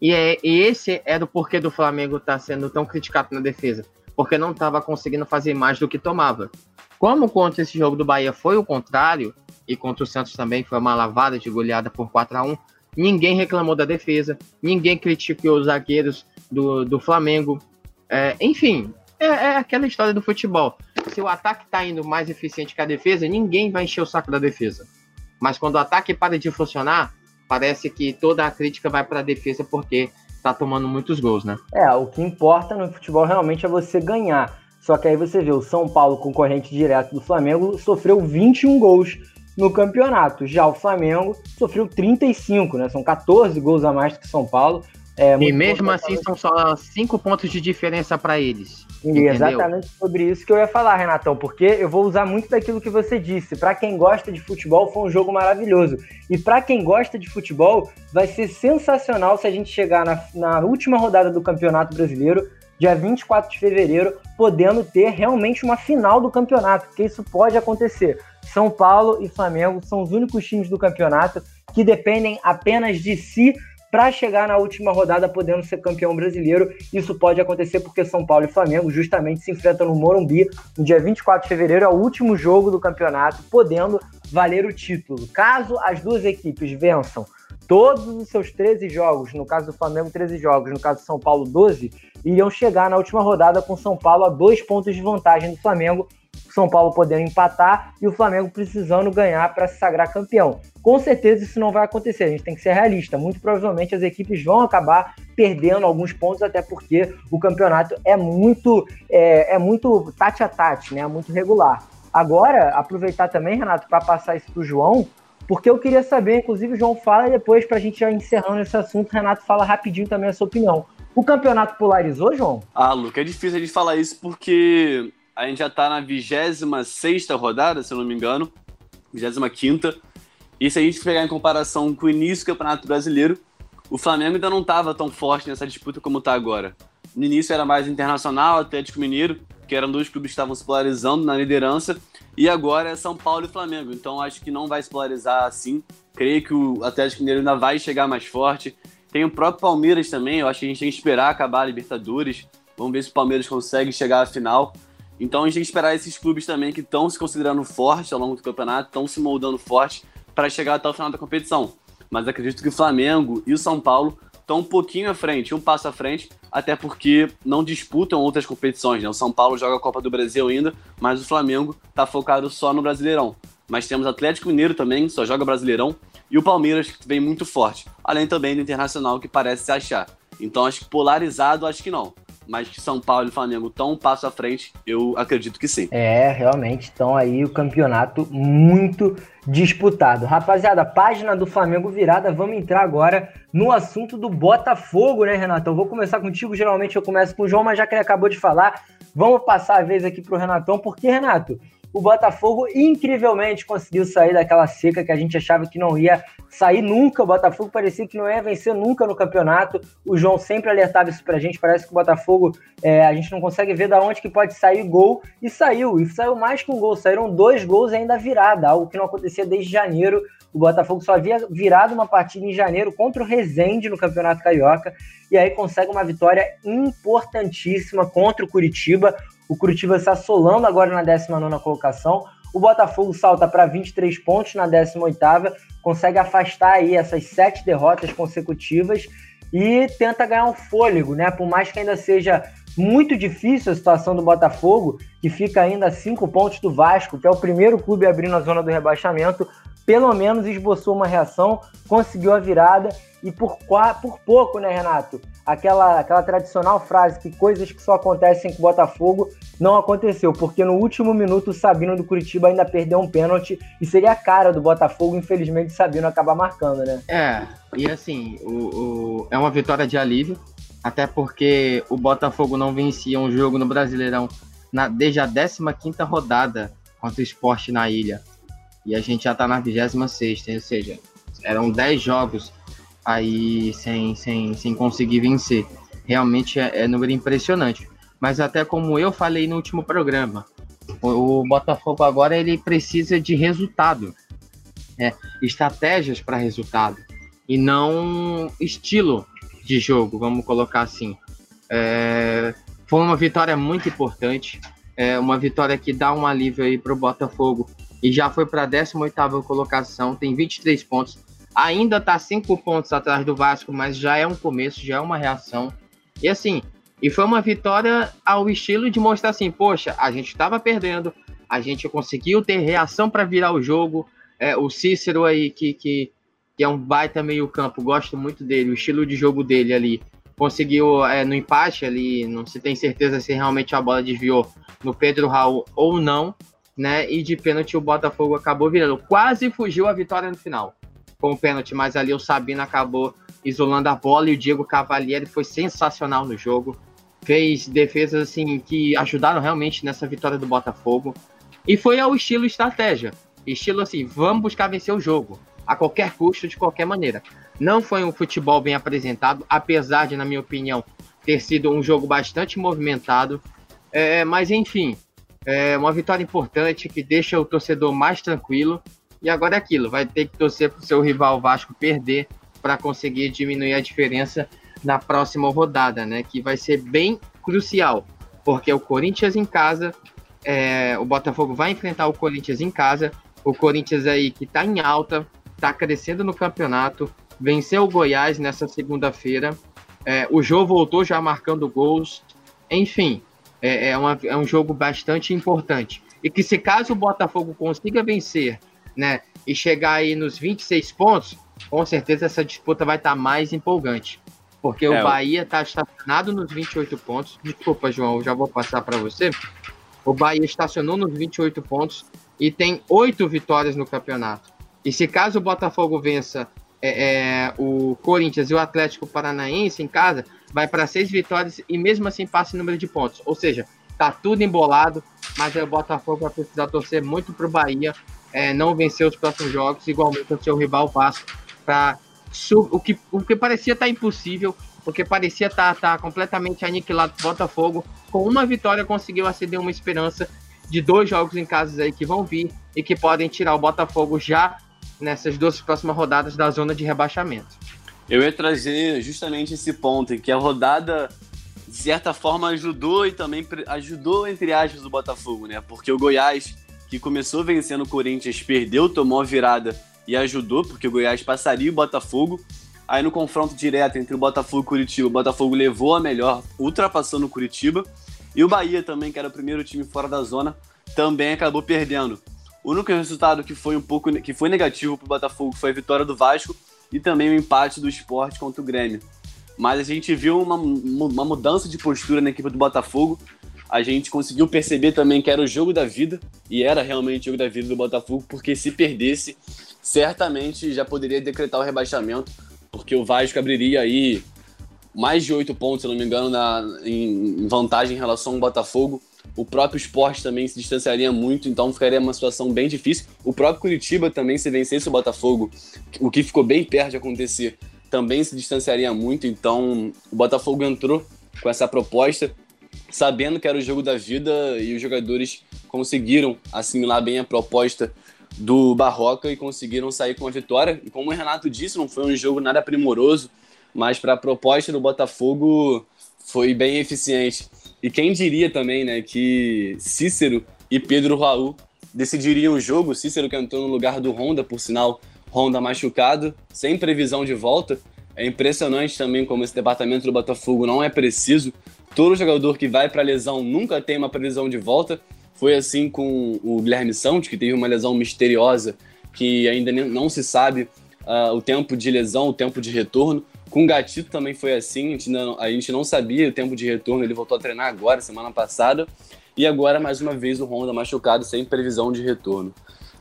E, é, e esse era o porquê do Flamengo estar tá sendo tão criticado na defesa. Porque não estava conseguindo fazer mais do que tomava. Como contra esse jogo do Bahia foi o contrário, e contra o Santos também foi uma lavada de goleada por 4 a 1 ninguém reclamou da defesa, ninguém criticou os zagueiros do, do Flamengo. É, enfim, é, é, aquela história do futebol. Se o ataque está indo mais eficiente que a defesa, ninguém vai encher o saco da defesa. Mas quando o ataque para de funcionar, parece que toda a crítica vai para a defesa porque está tomando muitos gols, né? É, o que importa no futebol realmente é você ganhar. Só que aí você vê o São Paulo, concorrente direto do Flamengo, sofreu 21 gols no campeonato. Já o Flamengo sofreu 35, né? São 14 gols a mais que São Paulo. É, e mesmo assim são só 5 pontos de diferença para eles. E exatamente sobre isso que eu ia falar, Renatão, porque eu vou usar muito daquilo que você disse. Para quem gosta de futebol, foi um jogo maravilhoso. E para quem gosta de futebol, vai ser sensacional se a gente chegar na, na última rodada do Campeonato Brasileiro dia 24 de fevereiro, podendo ter realmente uma final do campeonato, porque isso pode acontecer. São Paulo e Flamengo são os únicos times do campeonato que dependem apenas de si para chegar na última rodada podendo ser campeão brasileiro. Isso pode acontecer porque São Paulo e Flamengo justamente se enfrentam no Morumbi no dia 24 de fevereiro, é o último jogo do campeonato, podendo valer o título. Caso as duas equipes vençam todos os seus 13 jogos, no caso do Flamengo, 13 jogos, no caso do São Paulo, 12, iriam chegar na última rodada com São Paulo a dois pontos de vantagem do Flamengo, São Paulo podendo empatar e o Flamengo precisando ganhar para se sagrar campeão. Com certeza isso não vai acontecer, a gente tem que ser realista. Muito provavelmente as equipes vão acabar perdendo alguns pontos, até porque o campeonato é muito é, é muito tate a tate, né? muito regular. Agora, aproveitar também, Renato, para passar isso para o João, porque eu queria saber, inclusive o João fala e depois, para a gente já encerrando esse assunto, Renato fala rapidinho também a sua opinião. O campeonato polarizou, João? Ah, Luca, é difícil a gente falar isso porque a gente já está na 26 rodada, se eu não me engano, 25 e se a gente pegar em comparação com o início do Campeonato Brasileiro, o Flamengo ainda não estava tão forte nessa disputa como está agora. No início era mais Internacional, Atlético Mineiro, que eram dois clubes que estavam se polarizando na liderança, e agora é São Paulo e Flamengo. Então acho que não vai se polarizar assim. Creio que o Atlético Mineiro ainda vai chegar mais forte. Tem o próprio Palmeiras também, eu acho que a gente tem que esperar acabar a Libertadores. Vamos ver se o Palmeiras consegue chegar à final. Então a gente tem que esperar esses clubes também que estão se considerando fortes ao longo do campeonato, estão se moldando forte para chegar até o final da competição. Mas acredito que o Flamengo e o São Paulo estão um pouquinho à frente, um passo à frente, até porque não disputam outras competições. Né? O São Paulo joga a Copa do Brasil ainda, mas o Flamengo está focado só no Brasileirão. Mas temos Atlético Mineiro também, só joga Brasileirão, e o Palmeiras, que vem muito forte. Além também do Internacional, que parece se achar. Então acho que polarizado, acho que não mas que São Paulo e Flamengo estão um passo à frente, eu acredito que sim. É, realmente estão aí o campeonato muito disputado. Rapaziada, página do Flamengo virada, vamos entrar agora no assunto do Botafogo, né, Renato? Eu vou começar contigo, geralmente eu começo com o João, mas já que ele acabou de falar, vamos passar a vez aqui pro Renatão, porque, Renato, o Botafogo incrivelmente conseguiu sair daquela seca que a gente achava que não ia sair nunca. O Botafogo parecia que não ia vencer nunca no campeonato. O João sempre alertava isso pra gente. Parece que o Botafogo é, a gente não consegue ver da onde que pode sair gol. E saiu, e saiu mais que um gol. Saíram dois gols ainda virada, algo que não acontecia desde janeiro. O Botafogo só havia virado uma partida em janeiro contra o Rezende no Campeonato Carioca. E aí consegue uma vitória importantíssima contra o Curitiba. O Curitiba está assolando agora na 19 colocação. O Botafogo salta para 23 pontos na 18ª, consegue afastar aí essas sete derrotas consecutivas e tenta ganhar um fôlego, né? Por mais que ainda seja muito difícil a situação do Botafogo, que fica ainda a cinco pontos do Vasco, que é o primeiro clube a zona do rebaixamento, pelo menos esboçou uma reação, conseguiu a virada e por, por pouco, né, Renato? Aquela, aquela tradicional frase que coisas que só acontecem com o Botafogo não aconteceu, porque no último minuto o Sabino do Curitiba ainda perdeu um pênalti e seria a cara do Botafogo, infelizmente, o Sabino acabar marcando, né? É, e assim, o, o, é uma vitória de alívio, até porque o Botafogo não vencia um jogo no Brasileirão na, desde a 15 rodada contra o esporte na ilha. E a gente já tá na 26, ou seja, eram 10 jogos aí sem, sem, sem conseguir vencer. Realmente é, é número impressionante. Mas até como eu falei no último programa, o, o Botafogo agora ele precisa de resultado, é, estratégias para resultado e não estilo de jogo, vamos colocar assim. É, foi uma vitória muito importante, é uma vitória que dá um alívio aí para o Botafogo e já foi para a 18ª colocação, tem 23 pontos. Ainda está 5 pontos atrás do Vasco, mas já é um começo, já é uma reação. E assim, e foi uma vitória ao estilo de mostrar assim, poxa, a gente estava perdendo, a gente conseguiu ter reação para virar o jogo. É, o Cícero aí, que, que, que é um baita meio campo, gosto muito dele, o estilo de jogo dele ali. Conseguiu é, no empate ali, não se tem certeza se realmente a bola desviou no Pedro Raul ou não, né? E de pênalti o Botafogo acabou virando. Quase fugiu a vitória no final com o pênalti, mas ali o Sabino acabou isolando a bola e o Diego Cavalieri foi sensacional no jogo. Fez defesas assim que ajudaram realmente nessa vitória do Botafogo. E foi ao estilo estratégia. Estilo assim, vamos buscar vencer o jogo a qualquer custo, de qualquer maneira. Não foi um futebol bem apresentado, apesar de, na minha opinião, ter sido um jogo bastante movimentado. É, mas enfim, é uma vitória importante que deixa o torcedor mais tranquilo. E agora é aquilo, vai ter que torcer para o seu rival Vasco perder para conseguir diminuir a diferença na próxima rodada, né? Que vai ser bem crucial, porque o Corinthians em casa, é, o Botafogo vai enfrentar o Corinthians em casa. O Corinthians aí que está em alta, está crescendo no campeonato, venceu o Goiás nessa segunda-feira. É, o Jô voltou já marcando gols. Enfim, é, é, uma, é um jogo bastante importante. E que se caso o Botafogo consiga vencer, né, e chegar aí nos 26 pontos, com certeza essa disputa vai estar tá mais empolgante. Porque é, o Bahia está estacionado nos 28 pontos. Desculpa, João, já vou passar para você. O Bahia estacionou nos 28 pontos e tem oito vitórias no campeonato. E se caso o Botafogo vença é, é, o Corinthians e o Atlético Paranaense em casa, vai para seis vitórias e mesmo assim passa o número de pontos. Ou seja, tá tudo embolado, mas o Botafogo vai precisar torcer muito para o Bahia é, não vencer os próximos jogos, igualmente o seu rival Vasco, para o que, o que parecia estar tá impossível, porque parecia estar tá, tá completamente aniquilado Botafogo, com uma vitória conseguiu acender uma esperança de dois jogos em casa aí que vão vir e que podem tirar o Botafogo já nessas duas próximas rodadas da zona de rebaixamento. Eu ia trazer justamente esse ponto, que a rodada, de certa forma, ajudou e também ajudou, entre aspas, o Botafogo, né? Porque o Goiás, que começou vencendo o Corinthians, perdeu, tomou a virada e ajudou, porque o Goiás passaria o Botafogo. Aí no confronto direto entre o Botafogo e o Curitiba, o Botafogo levou a melhor, ultrapassando o Curitiba. E o Bahia também, que era o primeiro time fora da zona, também acabou perdendo. O único resultado que foi um pouco que foi negativo para o Botafogo foi a vitória do Vasco e também o empate do esporte contra o Grêmio. Mas a gente viu uma, uma mudança de postura na equipe do Botafogo. A gente conseguiu perceber também que era o jogo da vida, e era realmente o jogo da vida do Botafogo, porque se perdesse, certamente já poderia decretar o rebaixamento, porque o Vasco abriria aí mais de oito pontos, se não me engano, na, em, em vantagem em relação ao Botafogo. O próprio esporte também se distanciaria muito, então ficaria uma situação bem difícil. O próprio Curitiba também, se vencesse o Botafogo, o que ficou bem perto de acontecer, também se distanciaria muito. Então o Botafogo entrou com essa proposta, sabendo que era o jogo da vida e os jogadores conseguiram assimilar bem a proposta do Barroca e conseguiram sair com a vitória. E como o Renato disse, não foi um jogo nada primoroso, mas para a proposta do Botafogo foi bem eficiente. E quem diria também, né, que Cícero e Pedro Raul decidiriam o jogo. Cícero que entrou no lugar do Honda, por sinal, Honda machucado, sem previsão de volta. É impressionante também como esse departamento do Botafogo não é preciso. Todo jogador que vai para lesão nunca tem uma previsão de volta. Foi assim com o Guilherme Santos, que teve uma lesão misteriosa que ainda não se sabe uh, o tempo de lesão, o tempo de retorno. Com o Gatito também foi assim, a gente, não, a gente não sabia o tempo de retorno, ele voltou a treinar agora, semana passada. E agora, mais uma vez, o Honda machucado, sem previsão de retorno.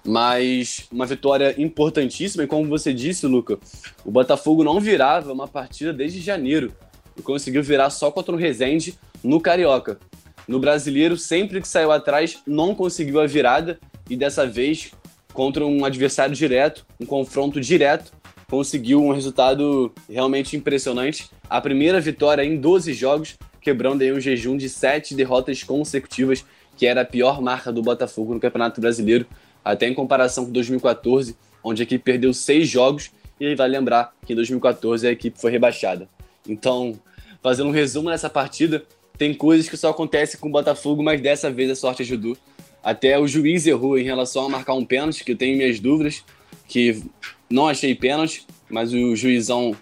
Mas uma vitória importantíssima, e como você disse, Luca, o Botafogo não virava uma partida desde janeiro. E conseguiu virar só contra o Resende no Carioca. No brasileiro, sempre que saiu atrás, não conseguiu a virada. E dessa vez, contra um adversário direto, um confronto direto, conseguiu um resultado realmente impressionante. A primeira vitória em 12 jogos, quebrando aí um jejum de sete derrotas consecutivas, que era a pior marca do Botafogo no Campeonato Brasileiro, até em comparação com 2014, onde a equipe perdeu seis jogos, e vai lembrar que em 2014 a equipe foi rebaixada. Então, fazendo um resumo nessa partida, tem coisas que só acontecem com o Botafogo, mas dessa vez a sorte ajudou. Até o juiz errou em relação a marcar um pênalti, que eu tenho minhas dúvidas, que não achei pênalti, mas o juizão,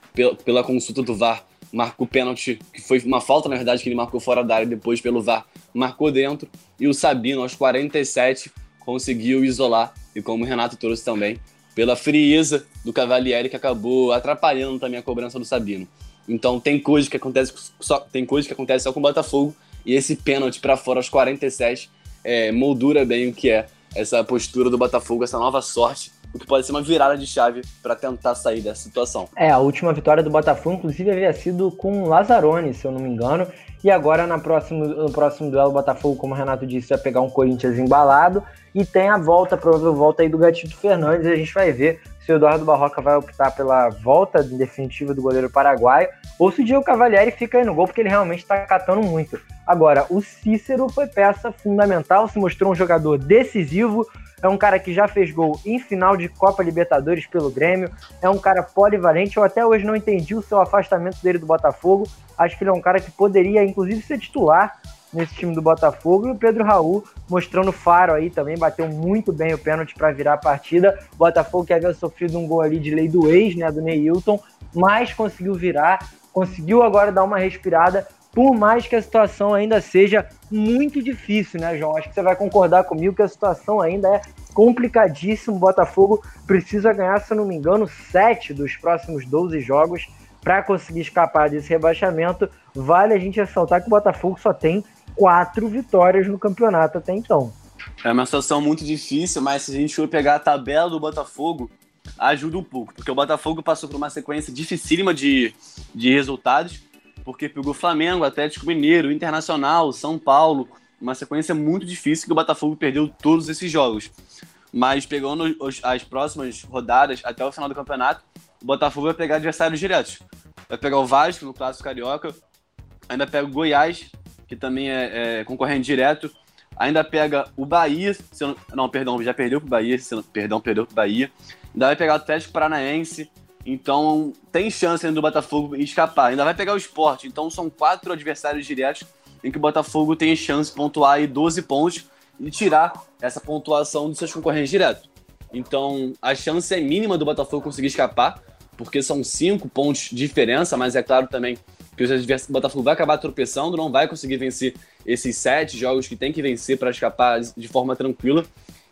pela consulta do VAR, marcou pênalti, que foi uma falta, na verdade, que ele marcou fora da área depois pelo VAR, marcou dentro. E o Sabino, aos 47, conseguiu isolar. E como o Renato trouxe também, pela frieza do Cavalieri, que acabou atrapalhando também a cobrança do Sabino. Então tem coisas que acontecem só, tem coisas que acontecem só com o Botafogo. E esse pênalti para fora aos 47 é, moldura bem o que é essa postura do Botafogo, essa nova sorte o que pode ser uma virada de chave para tentar sair dessa situação. É, a última vitória do Botafogo, inclusive, havia sido com o Lazzaroni, se eu não me engano. E agora, na próximo, no próximo duelo, o Botafogo, como o Renato disse, vai pegar um Corinthians embalado. E tem a volta, a provável volta aí do Gatito Fernandes. A gente vai ver se o Eduardo Barroca vai optar pela volta definitiva do goleiro paraguaio ou se o Diego Cavalieri fica aí no gol, porque ele realmente está catando muito. Agora, o Cícero foi peça fundamental, se mostrou um jogador decisivo, é um cara que já fez gol em final de Copa Libertadores pelo Grêmio, é um cara polivalente. Eu até hoje não entendi o seu afastamento dele do Botafogo. Acho que ele é um cara que poderia, inclusive, ser titular nesse time do Botafogo. E o Pedro Raul mostrando faro aí também, bateu muito bem o pênalti para virar a partida. O Botafogo que havia sofrido um gol ali de lei do ex, né, do Neilton, mas conseguiu virar, conseguiu agora dar uma respirada, por mais que a situação ainda seja muito difícil, né, João? Acho que você vai concordar comigo que a situação ainda é complicadíssima. O Botafogo precisa ganhar, se eu não me engano, sete dos próximos 12 jogos para conseguir escapar desse rebaixamento. Vale a gente ressaltar que o Botafogo só tem quatro vitórias no campeonato até então. É uma situação muito difícil, mas se a gente for pegar a tabela do Botafogo, ajuda um pouco, porque o Botafogo passou por uma sequência dificílima de, de resultados, porque pegou Flamengo, Atlético Mineiro, Internacional, São Paulo, uma sequência muito difícil que o Botafogo perdeu todos esses jogos. Mas pegando as próximas rodadas até o final do campeonato, o Botafogo vai pegar adversários diretos. Vai pegar o Vasco no Clássico Carioca, ainda pega o Goiás, que também é, é concorrente direto, ainda pega o Bahia, não, não, perdão, já perdeu pro Bahia, não, perdão, perdeu pro Bahia, ainda vai pegar o Atlético Paranaense, então tem chance ainda do Botafogo escapar, ainda vai pegar o Sport, então são quatro adversários diretos em que o Botafogo tem chance de pontuar aí 12 pontos e tirar essa pontuação dos seus concorrentes diretos. Então a chance é mínima do Botafogo conseguir escapar, porque são cinco pontos de diferença, mas é claro também que o Botafogo vai acabar tropeçando, não vai conseguir vencer esses sete jogos que tem que vencer para escapar de forma tranquila.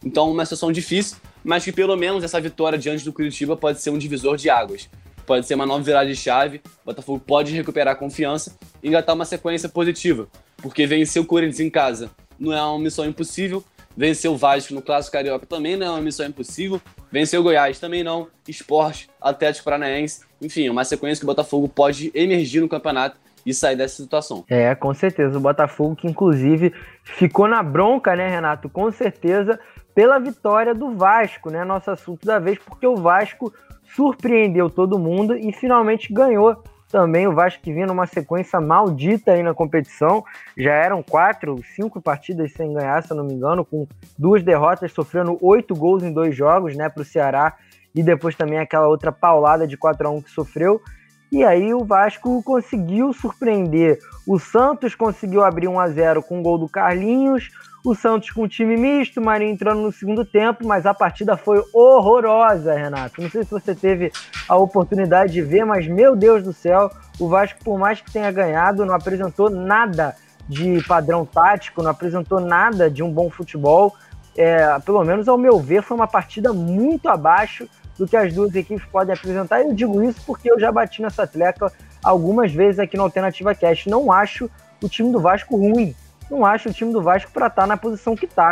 Então, uma situação difícil, mas que pelo menos essa vitória diante do Curitiba pode ser um divisor de águas. Pode ser uma nova virada de chave, o Botafogo pode recuperar a confiança e engatar uma sequência positiva, porque vencer o Corinthians em casa não é uma missão impossível, vencer o Vasco no Clássico Carioca também não é uma missão impossível, vencer o Goiás também não, Esporte, Atlético Paranaense, enfim, é uma sequência que o Botafogo pode emergir no campeonato e sair dessa situação. É, com certeza. O Botafogo que, inclusive, ficou na bronca, né, Renato? Com certeza, pela vitória do Vasco, né? Nosso assunto da vez, porque o Vasco surpreendeu todo mundo e finalmente ganhou também o Vasco que vinha numa sequência maldita aí na competição. Já eram quatro, cinco partidas sem ganhar, se eu não me engano, com duas derrotas, sofrendo oito gols em dois jogos, né, para o Ceará e depois também aquela outra paulada de 4 a 1 que sofreu. E aí o Vasco conseguiu surpreender. O Santos conseguiu abrir 1 a 0 com o gol do Carlinhos. O Santos com time misto, Marinho entrando no segundo tempo, mas a partida foi horrorosa, Renato. Não sei se você teve a oportunidade de ver, mas meu Deus do céu, o Vasco, por mais que tenha ganhado, não apresentou nada de padrão tático, não apresentou nada de um bom futebol. É, pelo menos ao meu ver, foi uma partida muito abaixo do que as duas equipes podem apresentar. Eu digo isso porque eu já bati nessa tecla algumas vezes aqui no Alternativa Cast. Não acho o time do Vasco ruim. Não acho o time do Vasco para estar tá na posição que está.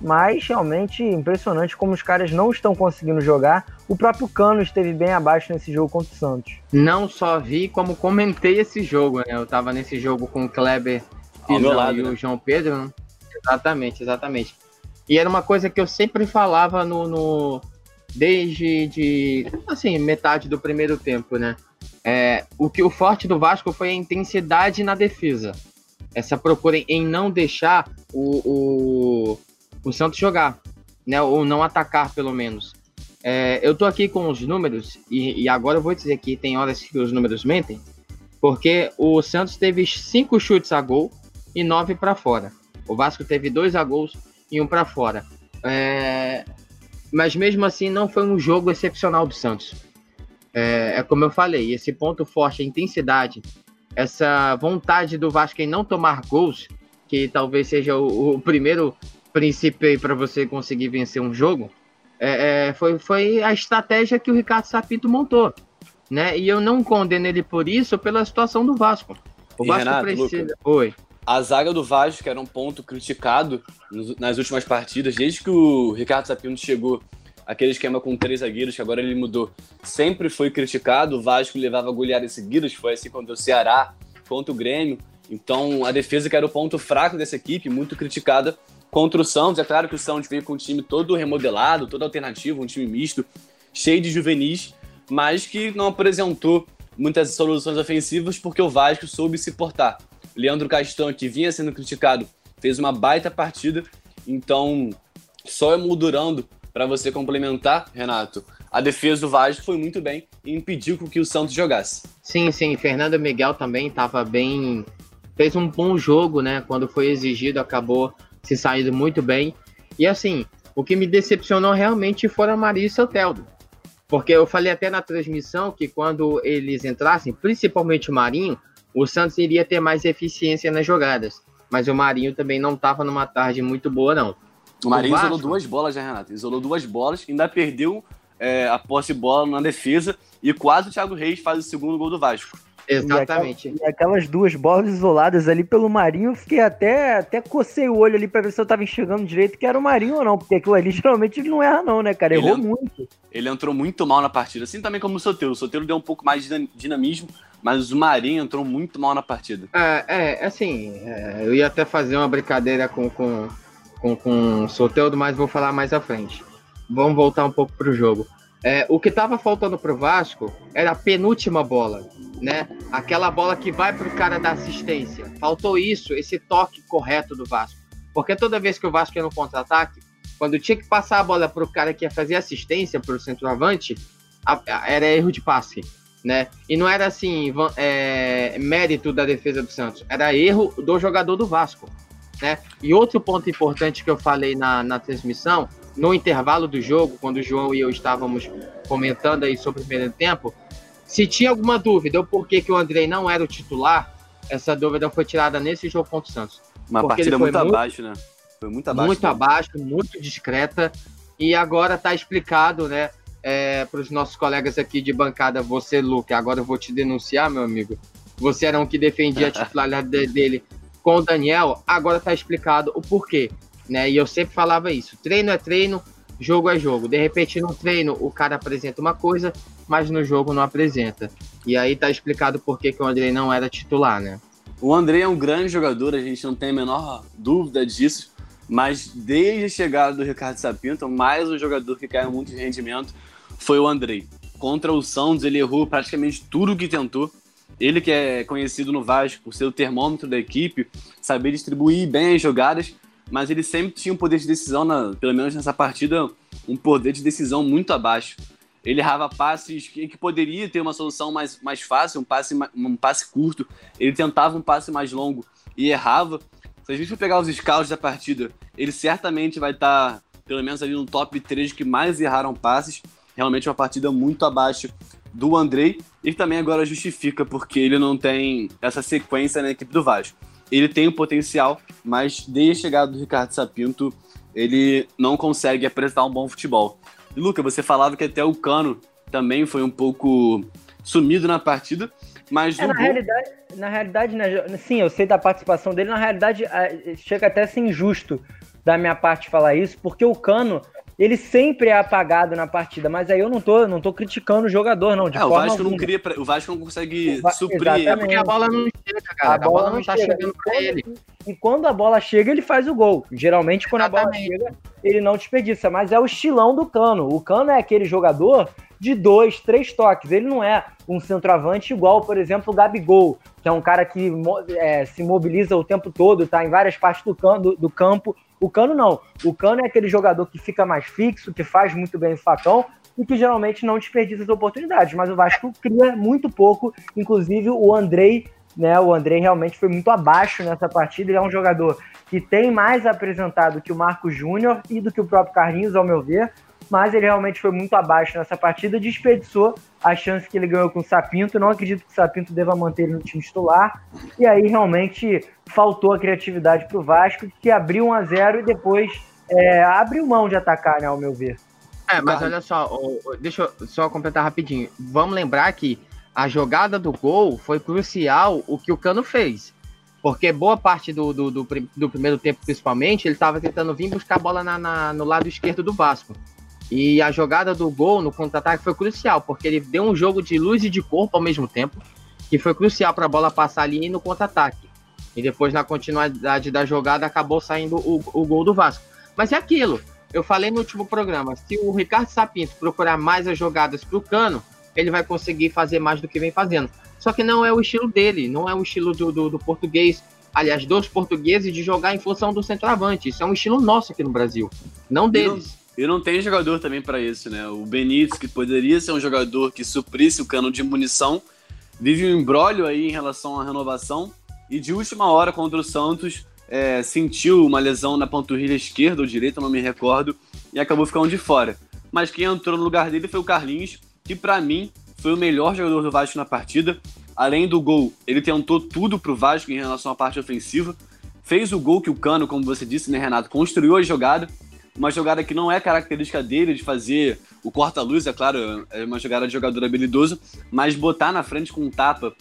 Mas realmente impressionante como os caras não estão conseguindo jogar. O próprio Cano esteve bem abaixo nesse jogo contra o Santos. Não só vi, como comentei esse jogo, né? Eu estava nesse jogo com o Kleber lado, e o né? João Pedro. Né? Exatamente, exatamente. E era uma coisa que eu sempre falava no, no, desde de, assim, metade do primeiro tempo, né? É, o que o forte do Vasco foi a intensidade na defesa. Essa procura em não deixar o, o, o Santos jogar, né? Ou não atacar, pelo menos. É, eu tô aqui com os números, e, e, agora eu vou dizer que tem horas que os números mentem, porque o Santos teve cinco chutes a gol e nove para fora. O Vasco teve dois a gols e um para fora. É, mas mesmo assim não foi um jogo excepcional do Santos. É, é, como eu falei, esse ponto forte, a intensidade, essa vontade do Vasco em não tomar gols, que talvez seja o, o primeiro princípio para você conseguir vencer um jogo, é, é, foi, foi a estratégia que o Ricardo Sapito montou. Né? E eu não condeno ele por isso, pela situação do Vasco. O e Vasco Renato, precisa. Luca, Oi. A zaga do Vasco, que era um ponto criticado nas últimas partidas, desde que o Ricardo Sapino chegou, aquele esquema com três zagueiros, que agora ele mudou, sempre foi criticado. O Vasco levava goleadas seguidas, foi assim contra o Ceará, contra o Grêmio. Então, a defesa, que era o ponto fraco dessa equipe, muito criticada contra o Santos. É claro que o Santos veio com um time todo remodelado, todo alternativo, um time misto, cheio de juvenis, mas que não apresentou muitas soluções ofensivas porque o Vasco soube se portar. Leandro Castan, que vinha sendo criticado, fez uma baita partida. Então, só emoldurando para você complementar, Renato, a defesa do Vasco foi muito bem e impediu que o Santos jogasse. Sim, sim. Fernando Miguel também estava bem fez um bom jogo, né? Quando foi exigido, acabou se saindo muito bem. E assim, o que me decepcionou realmente foram Maria e Soteldo. Porque eu falei até na transmissão que quando eles entrassem, principalmente o Marinho, o Santos iria ter mais eficiência nas jogadas. Mas o Marinho também não estava numa tarde muito boa, não. O Marinho isolou duas bolas, já, Renato. Isolou duas bolas, ainda perdeu é, a posse de bola na defesa e quase o Thiago Reis faz o segundo gol do Vasco. Exatamente. E, aquelas, e aquelas duas bolas isoladas ali pelo Marinho, eu fiquei até, até cocei o olho ali pra ver se eu tava enxergando direito que era o Marinho ou não, porque aquilo ali geralmente ele não erra não, né, cara? Errou ele, muito. Ele entrou muito mal na partida, assim também como o Soteiro. O Soteiro deu um pouco mais de dinamismo, mas o Marinho entrou muito mal na partida. É, é assim, é, eu ia até fazer uma brincadeira com, com, com, com o Soteldo, mas vou falar mais à frente. Vamos voltar um pouco pro jogo. É, o que estava faltando pro Vasco era a penúltima bola, né? Aquela bola que vai pro cara da assistência. Faltou isso, esse toque correto do Vasco. Porque toda vez que o Vasco ia no contra-ataque, quando tinha que passar a bola pro cara que ia fazer assistência pro centroavante, a, a, era erro de passe, né? E não era assim, é, mérito da defesa do Santos, era erro do jogador do Vasco, né? E outro ponto importante que eu falei na, na transmissão no intervalo do jogo, quando o João e eu estávamos comentando aí sobre o primeiro tempo, se tinha alguma dúvida ou por que, que o Andrei não era o titular, essa dúvida foi tirada nesse jogo contra o Santos. Uma Porque partida muito, muito abaixo, né? Foi muito abaixo. Muito né? abaixo, muito discreta. E agora está explicado, né? É, para os nossos colegas aqui de bancada, você, Luke, agora eu vou te denunciar, meu amigo. Você era um que defendia a titularidade dele com o Daniel, agora está explicado o porquê né? E eu sempre falava isso: treino é treino, jogo é jogo. De repente, no treino, o cara apresenta uma coisa, mas no jogo não apresenta. E aí tá explicado por que, que o André não era titular, né? O André é um grande jogador, a gente não tem a menor dúvida disso. Mas desde a chegada do Ricardo Sapinto, mais um jogador que caiu muito de rendimento foi o Andrei. Contra o Santos, ele errou praticamente tudo que tentou. Ele que é conhecido no Vasco por ser o termômetro da equipe, saber distribuir bem as jogadas, mas ele sempre tinha um poder de decisão, na, pelo menos nessa partida, um poder de decisão muito abaixo. Ele errava passes que, que poderia ter uma solução mais, mais fácil, um passe, um passe curto. Ele tentava um passe mais longo e errava. Se a gente for pegar os scouts da partida, ele certamente vai estar, tá, pelo menos ali no top 3 que mais erraram passes. Realmente uma partida muito abaixo do Andrei. E também agora justifica porque ele não tem essa sequência na equipe do Vasco ele tem o potencial, mas desde a chegada do Ricardo Sapinto, ele não consegue apresentar um bom futebol. E, Luca, você falava que até o Cano também foi um pouco sumido na partida, mas é, na, gol... realidade, na realidade, né, sim, eu sei da participação dele, na realidade chega até a ser injusto da minha parte falar isso, porque o Cano ele sempre é apagado na partida, mas aí eu não tô, não tô criticando o jogador, não. De é, o Vasco alguma. não cria, pra, o Vasco não consegue Va suprir. É porque a bola não chega, cara. A, a bola, bola, não tá chega. chegando pra ele. E quando a bola chega, ele faz o gol. Geralmente, quando Exatamente. a bola chega, ele não desperdiça. Mas é o estilão do Cano. O Cano é aquele jogador de dois, três toques. Ele não é um centroavante igual, por exemplo, o Gabigol, que é um cara que é, se mobiliza o tempo todo, tá em várias partes do, can do, do campo o Cano não. O Cano é aquele jogador que fica mais fixo, que faz muito bem o facão e que geralmente não desperdiça as oportunidades. Mas o Vasco cria muito pouco, inclusive o Andrei, né? O Andrei realmente foi muito abaixo nessa partida. Ele é um jogador que tem mais apresentado que o Marco Júnior e do que o próprio Carlinhos, ao meu ver mas ele realmente foi muito abaixo nessa partida, desperdiçou a chance que ele ganhou com o Sapinto. Não acredito que o Sapinto deva manter ele no time titular. E aí realmente faltou a criatividade para o Vasco, que abriu 1 a 0 e depois é, abriu mão de atacar, né, ao meu ver. É, mas olha só, deixa eu só completar rapidinho. Vamos lembrar que a jogada do gol foi crucial o que o Cano fez. Porque boa parte do, do, do, do primeiro tempo, principalmente, ele estava tentando vir buscar a bola na, na, no lado esquerdo do Vasco. E a jogada do gol no contra-ataque foi crucial, porque ele deu um jogo de luz e de corpo ao mesmo tempo, que foi crucial para a bola passar ali no contra-ataque. E depois, na continuidade da jogada, acabou saindo o, o gol do Vasco. Mas é aquilo, eu falei no último programa, se o Ricardo Sapinto procurar mais as jogadas para o Cano, ele vai conseguir fazer mais do que vem fazendo. Só que não é o estilo dele, não é o estilo do, do, do português, aliás, dos portugueses, de jogar em função do centroavante. Isso é um estilo nosso aqui no Brasil, não deles. E não tem jogador também para isso, né? O Benítez, que poderia ser um jogador que suprisse o cano de munição, vive um embrólio aí em relação à renovação. e de última hora contra o Santos é, sentiu uma lesão na panturrilha esquerda ou direita, não me recordo, e acabou ficando de fora. Mas quem entrou no lugar dele foi o Carlinhos, que para mim foi o melhor jogador do Vasco na partida. Além do gol, ele tentou tudo pro Vasco em relação à parte ofensiva. Fez o gol que o Cano, como você disse, né, Renato, construiu a jogada. Uma jogada que não é característica dele de fazer o corta-luz, é claro, é uma jogada de jogador habilidoso, mas botar na frente com um tapa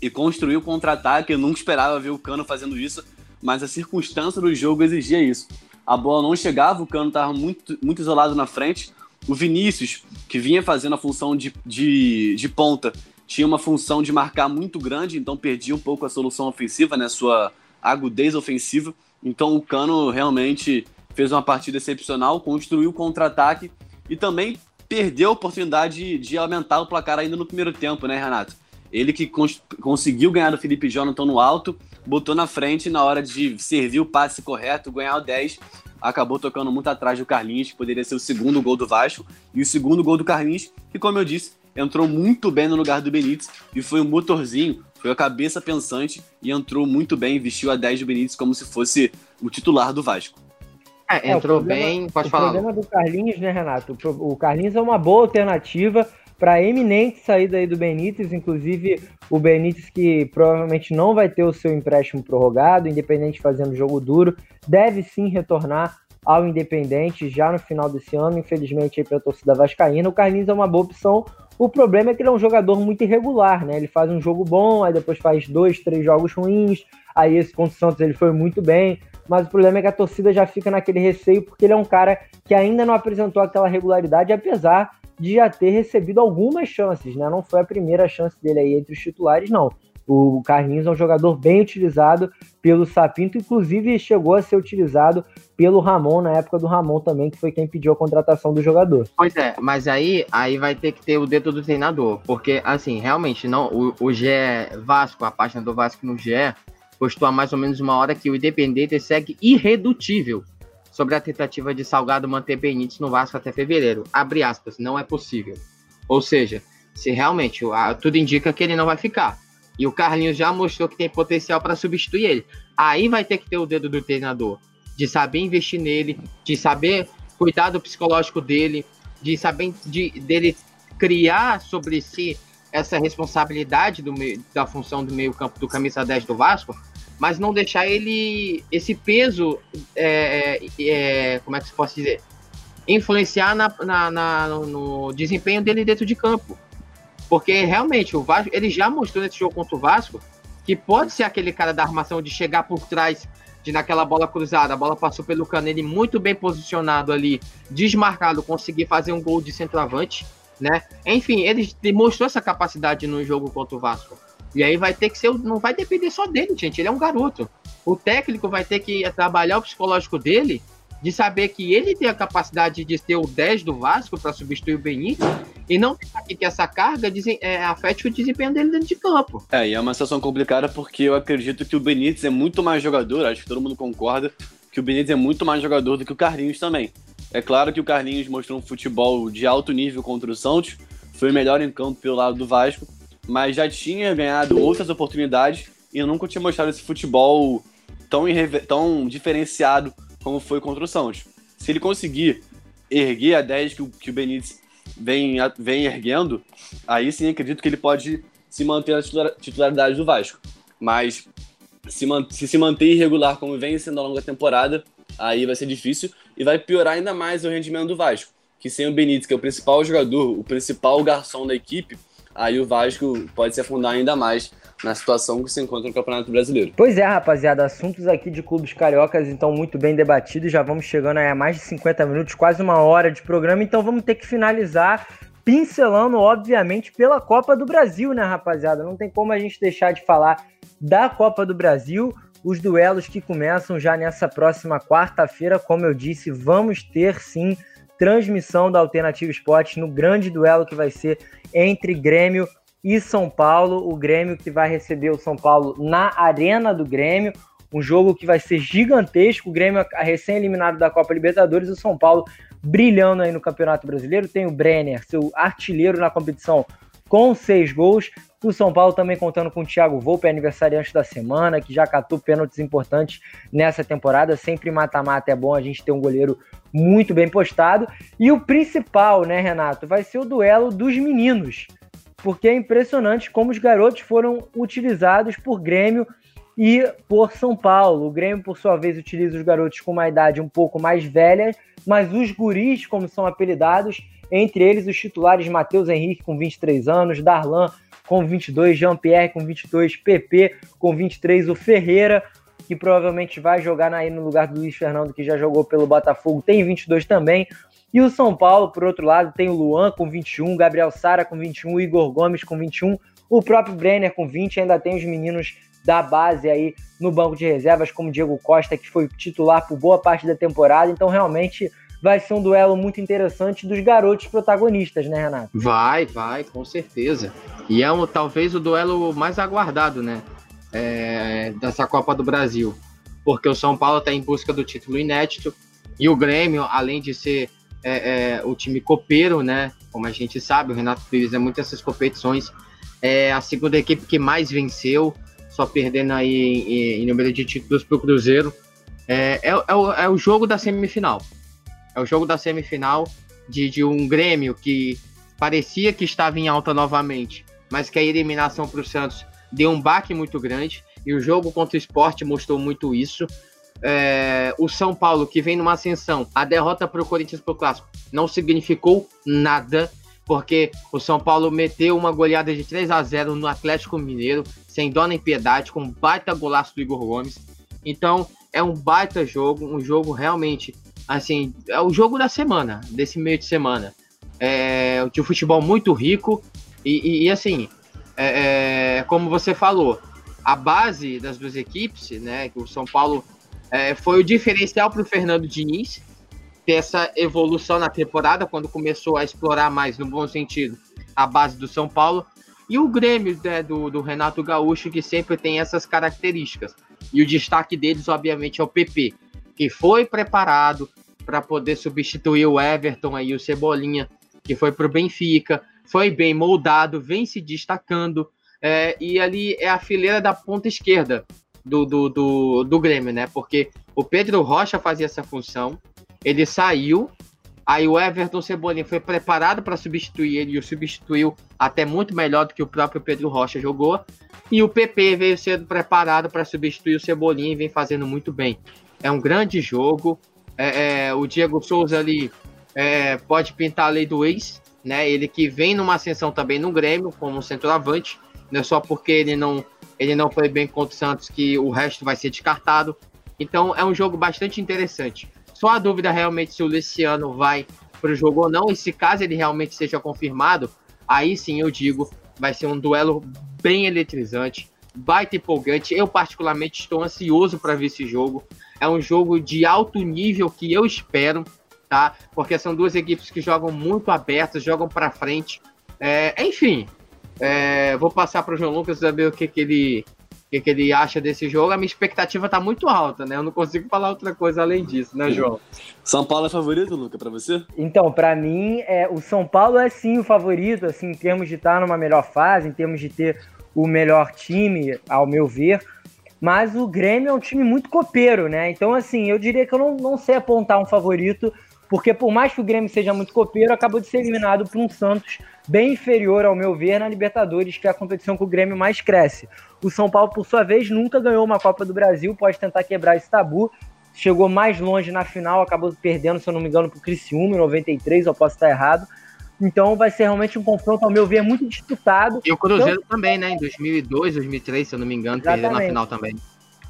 e construir o contra-ataque, eu nunca esperava ver o Cano fazendo isso mas a circunstância do jogo exigia isso. A bola não chegava, o Cano estava muito, muito isolado na frente. O Vinícius, que vinha fazendo a função de, de, de ponta, tinha uma função de marcar muito grande, então perdia um pouco a solução ofensiva, né, sua agudez ofensiva. Então o Cano realmente fez uma partida excepcional, construiu o contra-ataque e também perdeu a oportunidade de aumentar o placar ainda no primeiro tempo, né, Renato? Ele que cons conseguiu ganhar do Felipe Jonathan no alto, botou na frente na hora de servir o passe correto, ganhar o 10, acabou tocando muito atrás do Carlinhos, que poderia ser o segundo gol do Vasco, e o segundo gol do Carlinhos, que como eu disse, entrou muito bem no lugar do Benítez e foi um motorzinho, foi a cabeça pensante e entrou muito bem, vestiu a 10 do Benítez como se fosse o titular do Vasco. É, entrou é, problema, bem, pode o falar. O problema do Carlinhos, né, Renato? O Carlinhos é uma boa alternativa para eminente saída aí do Benítez, inclusive o Benítez que provavelmente não vai ter o seu empréstimo prorrogado, independente fazendo jogo duro, deve sim retornar ao Independente já no final desse ano, infelizmente para a torcida vascaína. O Carlinhos é uma boa opção. O problema é que ele é um jogador muito irregular, né? Ele faz um jogo bom, aí depois faz dois, três jogos ruins. Aí esse contra o Santos ele foi muito bem, mas o problema é que a torcida já fica naquele receio porque ele é um cara que ainda não apresentou aquela regularidade, apesar de já ter recebido algumas chances, né? Não foi a primeira chance dele aí entre os titulares, não. O Carlinhos é um jogador bem utilizado pelo Sapinto, inclusive chegou a ser utilizado pelo Ramon na época do Ramon também, que foi quem pediu a contratação do jogador. Pois é, mas aí, aí vai ter que ter o dedo do treinador, porque assim, realmente não, o, o GE Vasco, a página do Vasco no GE, postou há mais ou menos uma hora que o Independente segue irredutível sobre a tentativa de Salgado manter Benítez no Vasco até fevereiro. Abre aspas, não é possível. Ou seja, se realmente tudo indica que ele não vai ficar. E o Carlinhos já mostrou que tem potencial para substituir ele. Aí vai ter que ter o dedo do treinador, de saber investir nele, de saber cuidar do psicológico dele, de saber de, dele criar sobre si essa responsabilidade do meio, da função do meio-campo do camisa 10 do Vasco, mas não deixar ele esse peso, é, é, é, como é que se pode dizer, influenciar na, na, na, no desempenho dele dentro de campo. Porque realmente o Vasco, ele já mostrou nesse jogo contra o Vasco que pode ser aquele cara da armação de chegar por trás de naquela bola cruzada, a bola passou pelo Canele muito bem posicionado ali, desmarcado, conseguir fazer um gol de centroavante, né? Enfim, ele demonstrou essa capacidade no jogo contra o Vasco. E aí vai ter que ser, não vai depender só dele, gente. Ele é um garoto. O técnico vai ter que trabalhar o psicológico dele, de saber que ele tem a capacidade de ser o 10 do Vasco para substituir o Benítez e não que essa carga é, afete o desempenho dele dentro de campo. É, e é uma situação complicada porque eu acredito que o Benítez é muito mais jogador, acho que todo mundo concorda que o Benítez é muito mais jogador do que o Carlinhos também. É claro que o Carlinhos mostrou um futebol de alto nível contra o Santos, foi melhor em campo pelo lado do Vasco, mas já tinha ganhado outras oportunidades e nunca tinha mostrado esse futebol tão, tão diferenciado como foi contra o Santos. Se ele conseguir erguer a 10 que o, que o Benítez vem, vem erguendo, aí sim acredito que ele pode se manter na titularidade do Vasco. Mas se, se se manter irregular como vem sendo ao longo da temporada, aí vai ser difícil e vai piorar ainda mais o rendimento do Vasco. Que sem o Benítez, que é o principal jogador, o principal garçom da equipe, aí o Vasco pode se afundar ainda mais na situação que se encontra no Campeonato Brasileiro. Pois é, rapaziada, assuntos aqui de clubes cariocas, então muito bem debatidos, já vamos chegando a mais de 50 minutos, quase uma hora de programa, então vamos ter que finalizar pincelando, obviamente, pela Copa do Brasil, né, rapaziada? Não tem como a gente deixar de falar da Copa do Brasil, os duelos que começam já nessa próxima quarta-feira, como eu disse, vamos ter sim transmissão da Alternativa Esportes no grande duelo que vai ser entre Grêmio e São Paulo. O Grêmio que vai receber o São Paulo na Arena do Grêmio. Um jogo que vai ser gigantesco. O Grêmio recém-eliminado da Copa Libertadores. O São Paulo brilhando aí no Campeonato Brasileiro. Tem o Brenner, seu artilheiro na competição, com seis gols. O São Paulo também contando com o Thiago Volpe, aniversariante da semana, que já catou pênaltis importantes nessa temporada. Sempre mata-mata é bom a gente ter um goleiro muito bem postado. E o principal, né, Renato, vai ser o duelo dos meninos. Porque é impressionante como os garotos foram utilizados por Grêmio e por São Paulo. O Grêmio, por sua vez, utiliza os garotos com uma idade um pouco mais velha, mas os guris, como são apelidados, entre eles os titulares Matheus Henrique com 23 anos, Darlan com 22, Jean-Pierre com 22, PP com 23, o Ferreira, que provavelmente vai jogar aí no lugar do Luiz Fernando, que já jogou pelo Botafogo, tem 22 também. E o São Paulo, por outro lado, tem o Luan com 21, Gabriel Sara com 21, Igor Gomes com 21, o próprio Brenner com 20, ainda tem os meninos da base aí no banco de reservas, como Diego Costa, que foi titular por boa parte da temporada. Então, realmente, vai ser um duelo muito interessante dos garotos protagonistas, né, Renato? Vai, vai, com certeza. E é um, talvez o duelo mais aguardado, né? É, dessa Copa do Brasil. Porque o São Paulo está em busca do título inédito e o Grêmio, além de ser é, é, o time copeiro, né? Como a gente sabe, o Renato Pires é muito essas competições. É a segunda equipe que mais venceu, só perdendo aí em, em número de títulos para o Cruzeiro. É, é, é, o, é o jogo da semifinal. É o jogo da semifinal de, de um Grêmio que parecia que estava em alta novamente, mas que a eliminação para o Santos deu um baque muito grande. E o jogo contra o esporte mostrou muito isso. É, o São Paulo, que vem numa ascensão, a derrota para o Corinthians pro Clássico não significou nada, porque o São Paulo meteu uma goleada de 3 a 0 no Atlético Mineiro, sem dó nem piedade, com um baita golaço do Igor Gomes. Então, é um baita jogo, um jogo realmente assim, é o jogo da semana, desse meio de semana. É, de futebol muito rico e, e, e assim, é, é, como você falou, a base das duas equipes, né, que o São Paulo é, foi o diferencial para o Fernando Diniz ter essa evolução na temporada, quando começou a explorar mais, no bom sentido, a base do São Paulo. E o Grêmio né, do, do Renato Gaúcho, que sempre tem essas características. E o destaque deles, obviamente, é o PP, que foi preparado para poder substituir o Everton aí, o Cebolinha, que foi para o Benfica, foi bem moldado, vem se destacando, é, e ali é a fileira da ponta esquerda do, do, do, do Grêmio, né? Porque o Pedro Rocha fazia essa função, ele saiu, aí o Everton Cebolinha foi preparado para substituir ele e o substituiu até muito melhor do que o próprio Pedro Rocha jogou, e o PP veio sendo preparado para substituir o Cebolinha e vem fazendo muito bem. É um grande jogo. É, é, o Diego Souza ali é, pode pintar a lei do ex, né? Ele que vem numa ascensão também no Grêmio como centroavante, não é só porque ele não ele não foi bem contra o Santos que o resto vai ser descartado. Então é um jogo bastante interessante. Só a dúvida realmente se o Luciano vai para o jogo ou não, e se caso ele realmente seja confirmado, aí sim eu digo, vai ser um duelo bem eletrizante, baita empolgante. Eu particularmente estou ansioso para ver esse jogo. É um jogo de alto nível que eu espero, tá? Porque são duas equipes que jogam muito abertas, jogam para frente. É, enfim, é, vou passar para o João Lucas saber o que, que ele o que, que, ele acha desse jogo. A minha expectativa tá muito alta, né? Eu não consigo falar outra coisa além disso, né, João? São Paulo é favorito, Luca, para você? Então, para mim, é, o São Paulo é sim o favorito, assim, em termos de estar numa melhor fase, em termos de ter o melhor time, ao meu ver. Mas o Grêmio é um time muito copeiro, né? Então, assim, eu diria que eu não, não sei apontar um favorito, porque por mais que o Grêmio seja muito copeiro, acabou de ser eliminado por um Santos bem inferior, ao meu ver, na Libertadores, que é a competição que o Grêmio mais cresce. O São Paulo, por sua vez, nunca ganhou uma Copa do Brasil, pode tentar quebrar esse tabu. Chegou mais longe na final, acabou perdendo, se eu não me engano, para o Criciúma em 93, eu posso estar errado. Então vai ser realmente um confronto, ao meu ver, muito disputado. E o Cruzeiro então, também, né? Em 2002, 2003, se eu não me engano, perdeu na final também.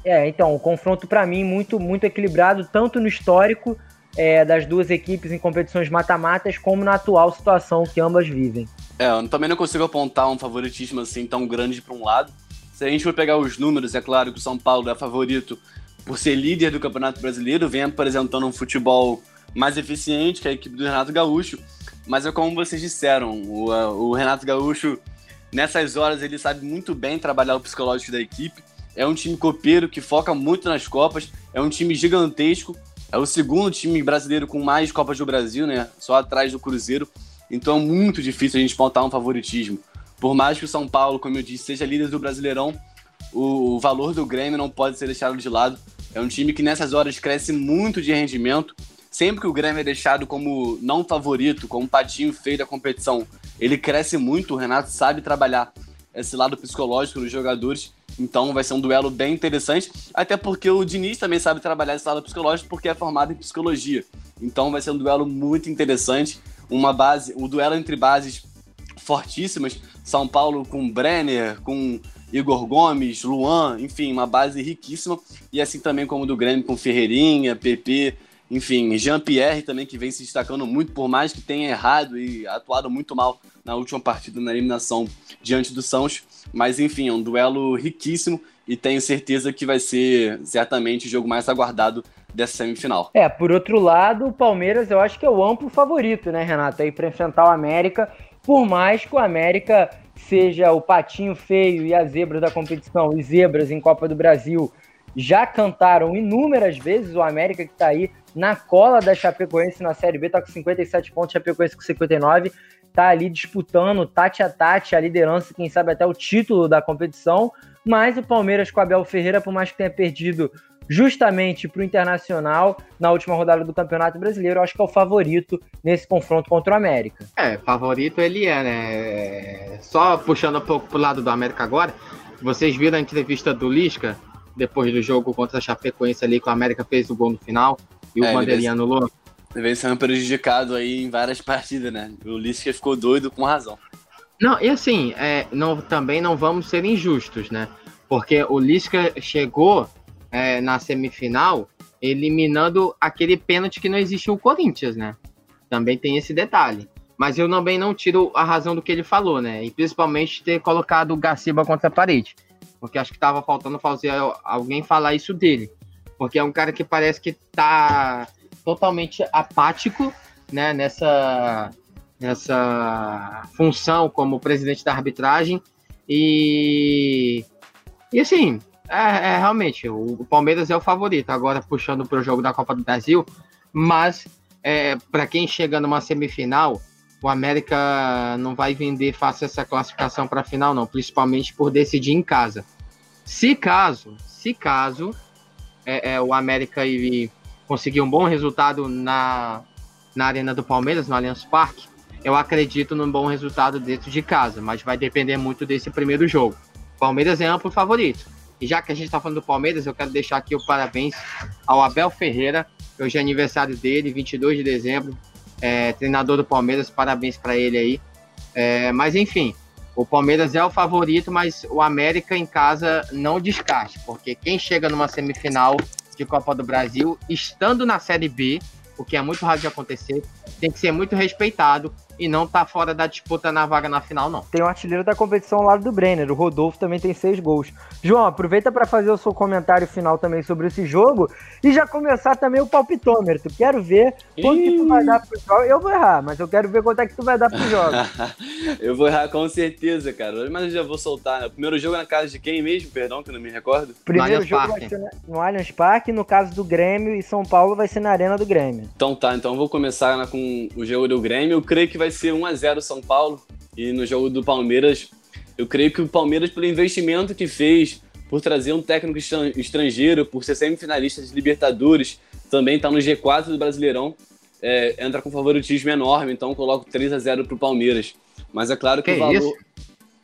É, então, um confronto para mim muito, muito equilibrado, tanto no histórico é, das duas equipes em competições mata-matas, como na atual situação que ambas vivem. É, eu também não consigo apontar um favoritismo assim tão grande para um lado. Se a gente for pegar os números, é claro que o São Paulo é favorito por ser líder do Campeonato Brasileiro, vem apresentando um futebol mais eficiente que a equipe do Renato Gaúcho. Mas é como vocês disseram, o, o Renato Gaúcho, nessas horas, ele sabe muito bem trabalhar o psicológico da equipe. É um time copeiro que foca muito nas Copas, é um time gigantesco, é o segundo time brasileiro com mais Copas do Brasil, né? Só atrás do Cruzeiro. Então é muito difícil a gente montar um favoritismo. Por mais que o São Paulo, como eu disse, seja líder do Brasileirão, o, o valor do Grêmio não pode ser deixado de lado. É um time que nessas horas cresce muito de rendimento. Sempre que o Grêmio é deixado como não favorito, como patinho feio da competição, ele cresce muito. O Renato sabe trabalhar esse lado psicológico dos jogadores. Então vai ser um duelo bem interessante, até porque o Diniz também sabe trabalhar esse lado psicológico porque é formado em psicologia. Então vai ser um duelo muito interessante, uma base, um duelo entre bases fortíssimas, São Paulo com Brenner, com Igor Gomes, Luan, enfim, uma base riquíssima, e assim também como do Grêmio com Ferreirinha, PP, enfim, Jean-Pierre também que vem se destacando muito, por mais que tenha errado e atuado muito mal na última partida na eliminação diante do Santos. Mas enfim, é um duelo riquíssimo e tenho certeza que vai ser certamente o jogo mais aguardado dessa semifinal. É, por outro lado, o Palmeiras eu acho que é o amplo favorito, né, Renato, aí para enfrentar o América, por mais que o América seja o patinho feio e a zebra da competição, e zebras em Copa do Brasil já cantaram inúmeras vezes, o América que está aí na cola da Chapecoense na Série B, está com 57 pontos, Chapecoense com 59, tá ali disputando tate a tate a liderança, quem sabe até o título da competição. Mas o Palmeiras com Abel Ferreira, por mais que tenha perdido justamente para o Internacional na última rodada do Campeonato Brasileiro, acho que é o favorito nesse confronto contra o América. É, favorito ele é, né? Só puxando um pouco pro lado do América agora, vocês viram a entrevista do Lisca depois do jogo contra a Chapecoense ali, que o América fez o gol no final e é, o Bandeirinha anulou? vem sendo prejudicado aí em várias partidas, né? O Lisca ficou doido com razão. Não, e assim, é, não, também não vamos ser injustos, né? Porque o Lisca chegou é, na semifinal eliminando aquele pênalti que não existe o Corinthians, né? Também tem esse detalhe. Mas eu também não tiro a razão do que ele falou, né? E principalmente ter colocado o Gaciba contra a parede. Porque acho que tava faltando fazer alguém falar isso dele. Porque é um cara que parece que tá totalmente apático né, nessa, nessa função como presidente da arbitragem. E, e assim, é, é realmente, o, Palmeiras é o favorito, agora puxando para o jogo da Copa do Brasil, mas é, para quem chega numa semifinal, o América não vai vender fácil essa classificação para a final, não, principalmente por decidir em casa. Se caso, se caso é, é, o América e conseguir um bom resultado na, na Arena do Palmeiras, no Allianz Parque, eu acredito num bom resultado dentro de casa, mas vai depender muito desse primeiro jogo. Palmeiras é amplo favorito. E já que a gente está falando do Palmeiras, eu quero deixar aqui o parabéns ao Abel Ferreira. Hoje é aniversário dele, 22 de dezembro. É, treinador do Palmeiras, parabéns para ele aí. É, mas enfim, o Palmeiras é o favorito, mas o América em casa não descarte, porque quem chega numa semifinal de Copa do Brasil, estando na Série B, o que é muito raro de acontecer, tem que ser muito respeitado e não tá fora da disputa na vaga na final, não. Tem um artilheiro da competição ao lado do Brenner, o Rodolfo também tem seis gols. João, aproveita para fazer o seu comentário final também sobre esse jogo e já começar também o palpitômetro. Quero ver quanto que tu vai dar pro jogo. Eu vou errar, mas eu quero ver quanto é que tu vai dar pro jogo. eu vou errar com certeza, cara. Mas eu já vou soltar. Né? O primeiro jogo é na casa de quem mesmo? Perdão, que eu não me recordo. Primeiro jogo Parque. vai ser no Allianz Parque, no caso do Grêmio e São Paulo vai ser na Arena do Grêmio. Então tá, então vou começar com o jogo do Grêmio. Eu creio que vai ser 1 a 0 São Paulo. E no jogo do Palmeiras, eu creio que o Palmeiras, pelo investimento que fez, por trazer um técnico estrangeiro, por ser semifinalista de Libertadores, também está no G4 do Brasileirão, é, entra com favoritismo enorme, então coloco 3 a 0 para o Palmeiras. Mas é claro que, que o valor. Isso?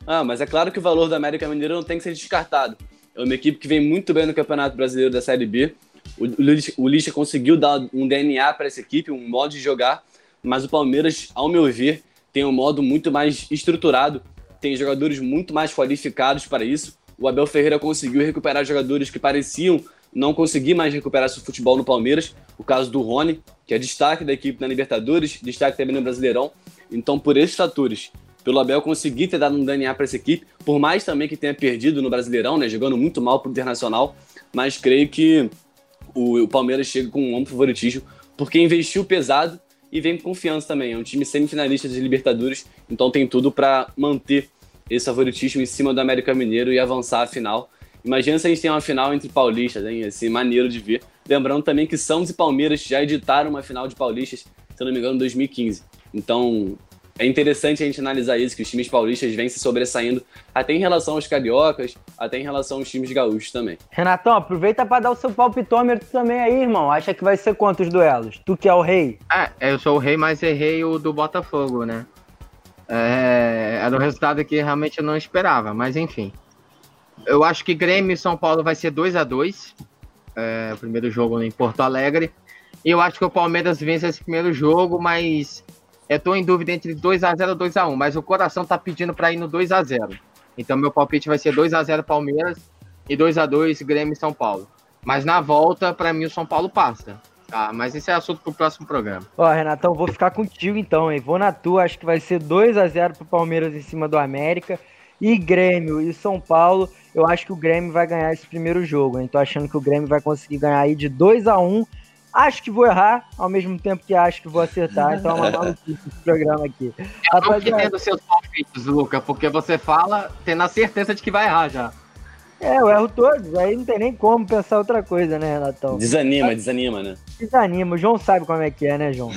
Ah, mas é claro que o valor da América Mineiro não tem que ser descartado. É uma equipe que vem muito bem no Campeonato Brasileiro da Série B. O, o Lixa conseguiu dar um DNA para essa equipe, um modo de jogar mas o Palmeiras, ao meu ver, tem um modo muito mais estruturado, tem jogadores muito mais qualificados para isso. O Abel Ferreira conseguiu recuperar jogadores que pareciam não conseguir mais recuperar seu futebol no Palmeiras. O caso do Rony, que é destaque da equipe na Libertadores, destaque também no Brasileirão. Então, por esses fatores, pelo Abel conseguir ter dado um DNA para essa equipe, por mais também que tenha perdido no Brasileirão, né, jogando muito mal para o Internacional, mas creio que o, Palmeiras chega com um amplo favoritismo, porque investiu pesado e vem com confiança também. É um time semifinalista de Libertadores, então tem tudo para manter esse favoritismo em cima do América Mineiro e avançar a final. Imagina se a gente tem uma final entre paulistas, hein? Assim, maneiro de ver. Lembrando também que Santos e Palmeiras já editaram uma final de paulistas, se não me engano, em 2015. Então, é interessante a gente analisar isso, que os times paulistas vêm se sobressaindo até em relação aos cariocas, até em relação aos times gaúchos também. Renatão, aproveita para dar o seu palpitômetro também aí, irmão. Acha que vai ser quantos duelos? Tu que é o rei? É, eu sou o rei, mas errei o do Botafogo, né? É, era o resultado que realmente eu não esperava, mas enfim. Eu acho que Grêmio e São Paulo vai ser 2 a 2 é, o primeiro jogo em Porto Alegre. E eu acho que o Palmeiras vence esse primeiro jogo, mas eu tô em dúvida entre 2 a 0 ou 2 a 1 mas o coração tá pedindo para ir no 2 a 0 Então meu palpite vai ser 2 a 0 Palmeiras e 2 a 2 Grêmio e São Paulo. Mas na volta, para mim, o São Paulo passa. Tá, mas esse é assunto pro próximo programa. Ó, Renatão, vou ficar contigo então, hein? Vou na tua, acho que vai ser 2 a 0 pro Palmeiras em cima do América. E Grêmio e São Paulo, eu acho que o Grêmio vai ganhar esse primeiro jogo, hein? Tô achando que o Grêmio vai conseguir ganhar aí de 2 a 1 Acho que vou errar, ao mesmo tempo que acho que vou acertar. Então é uma maluquice esse programa aqui. Eu não entendo seus palpites, Luca, porque você fala tendo a certeza de que vai errar já. É, eu erro todos, aí não tem nem como pensar outra coisa, né, Renatão? Desanima, Mas, desanima, né? Desanima, o João sabe como é que é, né, João?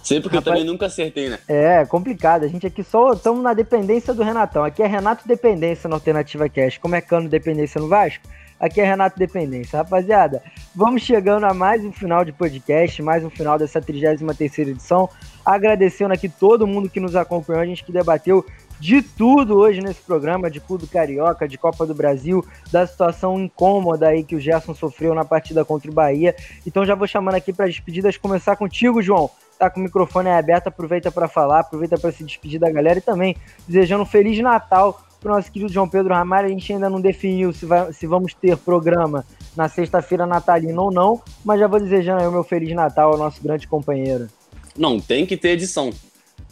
Sei porque Rapaz, eu também nunca acertei, né? É, complicado, a gente aqui só estamos na dependência do Renatão, aqui é Renato Dependência na Alternativa Cash, como é Cano Dependência no Vasco, aqui é Renato Dependência. Rapaziada, vamos chegando a mais um final de podcast, mais um final dessa 33 edição, agradecendo aqui todo mundo que nos acompanhou, a gente que debateu de tudo hoje nesse programa, de clube carioca, de Copa do Brasil, da situação incômoda aí que o Gerson sofreu na partida contra o Bahia. Então já vou chamando aqui para despedidas, começar contigo, João. Tá com o microfone aberto, aproveita para falar, aproveita para se despedir da galera e também desejando um feliz Natal para o nosso querido João Pedro Ramalho. A gente ainda não definiu se, vai, se vamos ter programa na sexta-feira natalina ou não, mas já vou desejando aí o meu feliz Natal ao nosso grande companheiro. Não, tem que ter edição.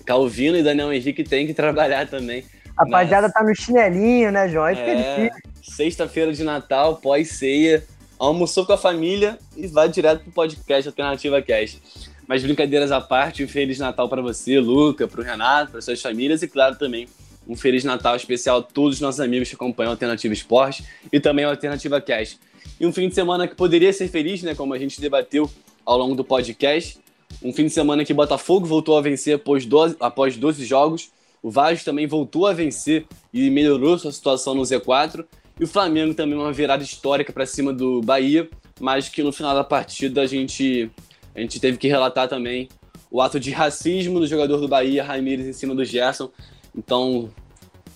Calvino e Daniel Henrique têm que trabalhar também. Rapaziada tá no chinelinho, né, João? é, Sexta-feira de Natal, pós-ceia, almoçou com a família e vai direto pro podcast Alternativa Cast. Mas brincadeiras à parte, um Feliz Natal para você, Luca, para o Renato, para suas famílias e, claro, também um Feliz Natal especial a todos os nossos amigos que acompanham a Alternativa Esporte e também a Alternativa Cast. E um fim de semana que poderia ser feliz, né, como a gente debateu ao longo do podcast, um fim de semana que Botafogo voltou a vencer após 12, após 12 jogos. O Vasco também voltou a vencer e melhorou sua situação no Z4. E o Flamengo também uma virada histórica para cima do Bahia, mas que no final da partida a gente, a gente teve que relatar também o ato de racismo do jogador do Bahia, Ramirez, em cima do Gerson. Então,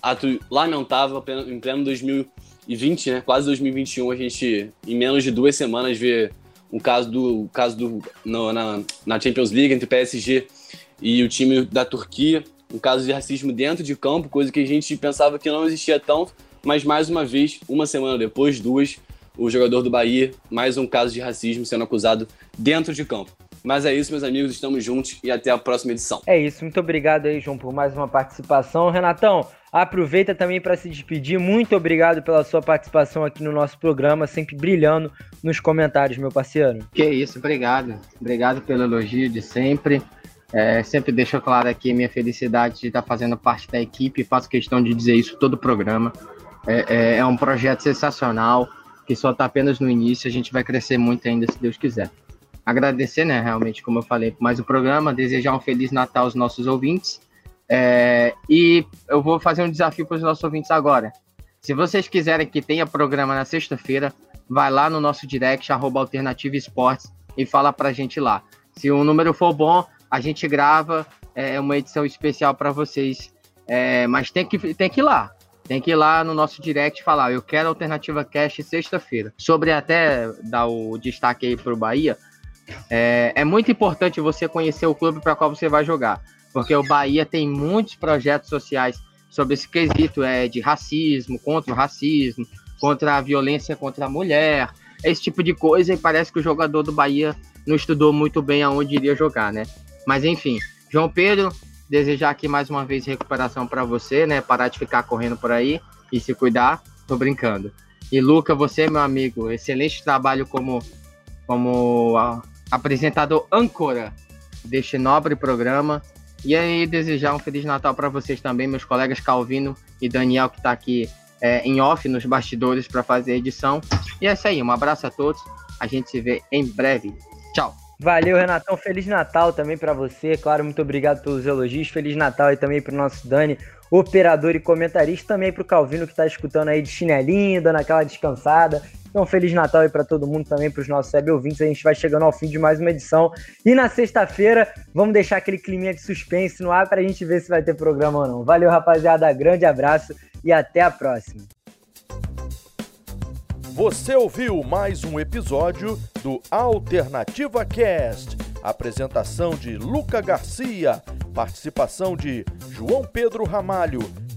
ato lamentável em pleno 2020, né? quase 2021, a gente, em menos de duas semanas, vê um caso do caso do no, na, na Champions League entre PSG e o time da Turquia, um caso de racismo dentro de campo, coisa que a gente pensava que não existia tanto, mas mais uma vez, uma semana depois, duas, o jogador do Bahia, mais um caso de racismo sendo acusado dentro de campo. Mas é isso, meus amigos, estamos juntos e até a próxima edição. É isso, muito obrigado aí, João, por mais uma participação. Renatão, aproveita também para se despedir. Muito obrigado pela sua participação aqui no nosso programa, sempre brilhando nos comentários, meu parceiro. Que isso, obrigado. Obrigado pelo elogio de sempre. É, sempre deixo claro aqui minha felicidade de estar fazendo parte da equipe, faço questão de dizer isso todo o programa. É, é, é um projeto sensacional, que só está apenas no início, a gente vai crescer muito ainda, se Deus quiser agradecer, né, realmente, como eu falei, mais um programa, desejar um Feliz Natal aos nossos ouvintes. É, e eu vou fazer um desafio para os nossos ouvintes agora. Se vocês quiserem que tenha programa na sexta-feira, vai lá no nosso direct, arroba Alternativa Esportes, e fala para a gente lá. Se o número for bom, a gente grava é, uma edição especial para vocês. É, mas tem que, tem que ir lá. Tem que ir lá no nosso direct falar, eu quero Alternativa Cash sexta-feira. Sobre até dar o destaque aí para o Bahia, é, é muito importante você conhecer o clube para qual você vai jogar, porque o Bahia tem muitos projetos sociais sobre esse quesito é, de racismo, contra o racismo, contra a violência contra a mulher, esse tipo de coisa, e parece que o jogador do Bahia não estudou muito bem aonde iria jogar, né? Mas enfim, João Pedro, desejar aqui mais uma vez recuperação para você, né? Parar de ficar correndo por aí e se cuidar. Tô brincando. E Luca, você, meu amigo, excelente trabalho como como apresentador âncora deste nobre programa. E aí, desejar um Feliz Natal para vocês também, meus colegas Calvino e Daniel, que está aqui é, em off nos bastidores para fazer a edição. E é isso aí, um abraço a todos. A gente se vê em breve. Tchau. Valeu, Renatão. Feliz Natal também para você. Claro, muito obrigado pelos elogios. Feliz Natal aí também pro nosso Dani, operador e comentarista. Também pro Calvino que tá escutando aí de chinelinho, dando aquela descansada. Então, Feliz Natal aí para todo mundo também, para os nossos web ouvintes. A gente vai chegando ao fim de mais uma edição. E na sexta-feira, vamos deixar aquele climinha de suspense no ar para a gente ver se vai ter programa ou não. Valeu, rapaziada. Grande abraço e até a próxima. Você ouviu mais um episódio do Alternativa Cast. Apresentação de Luca Garcia, participação de João Pedro Ramalho,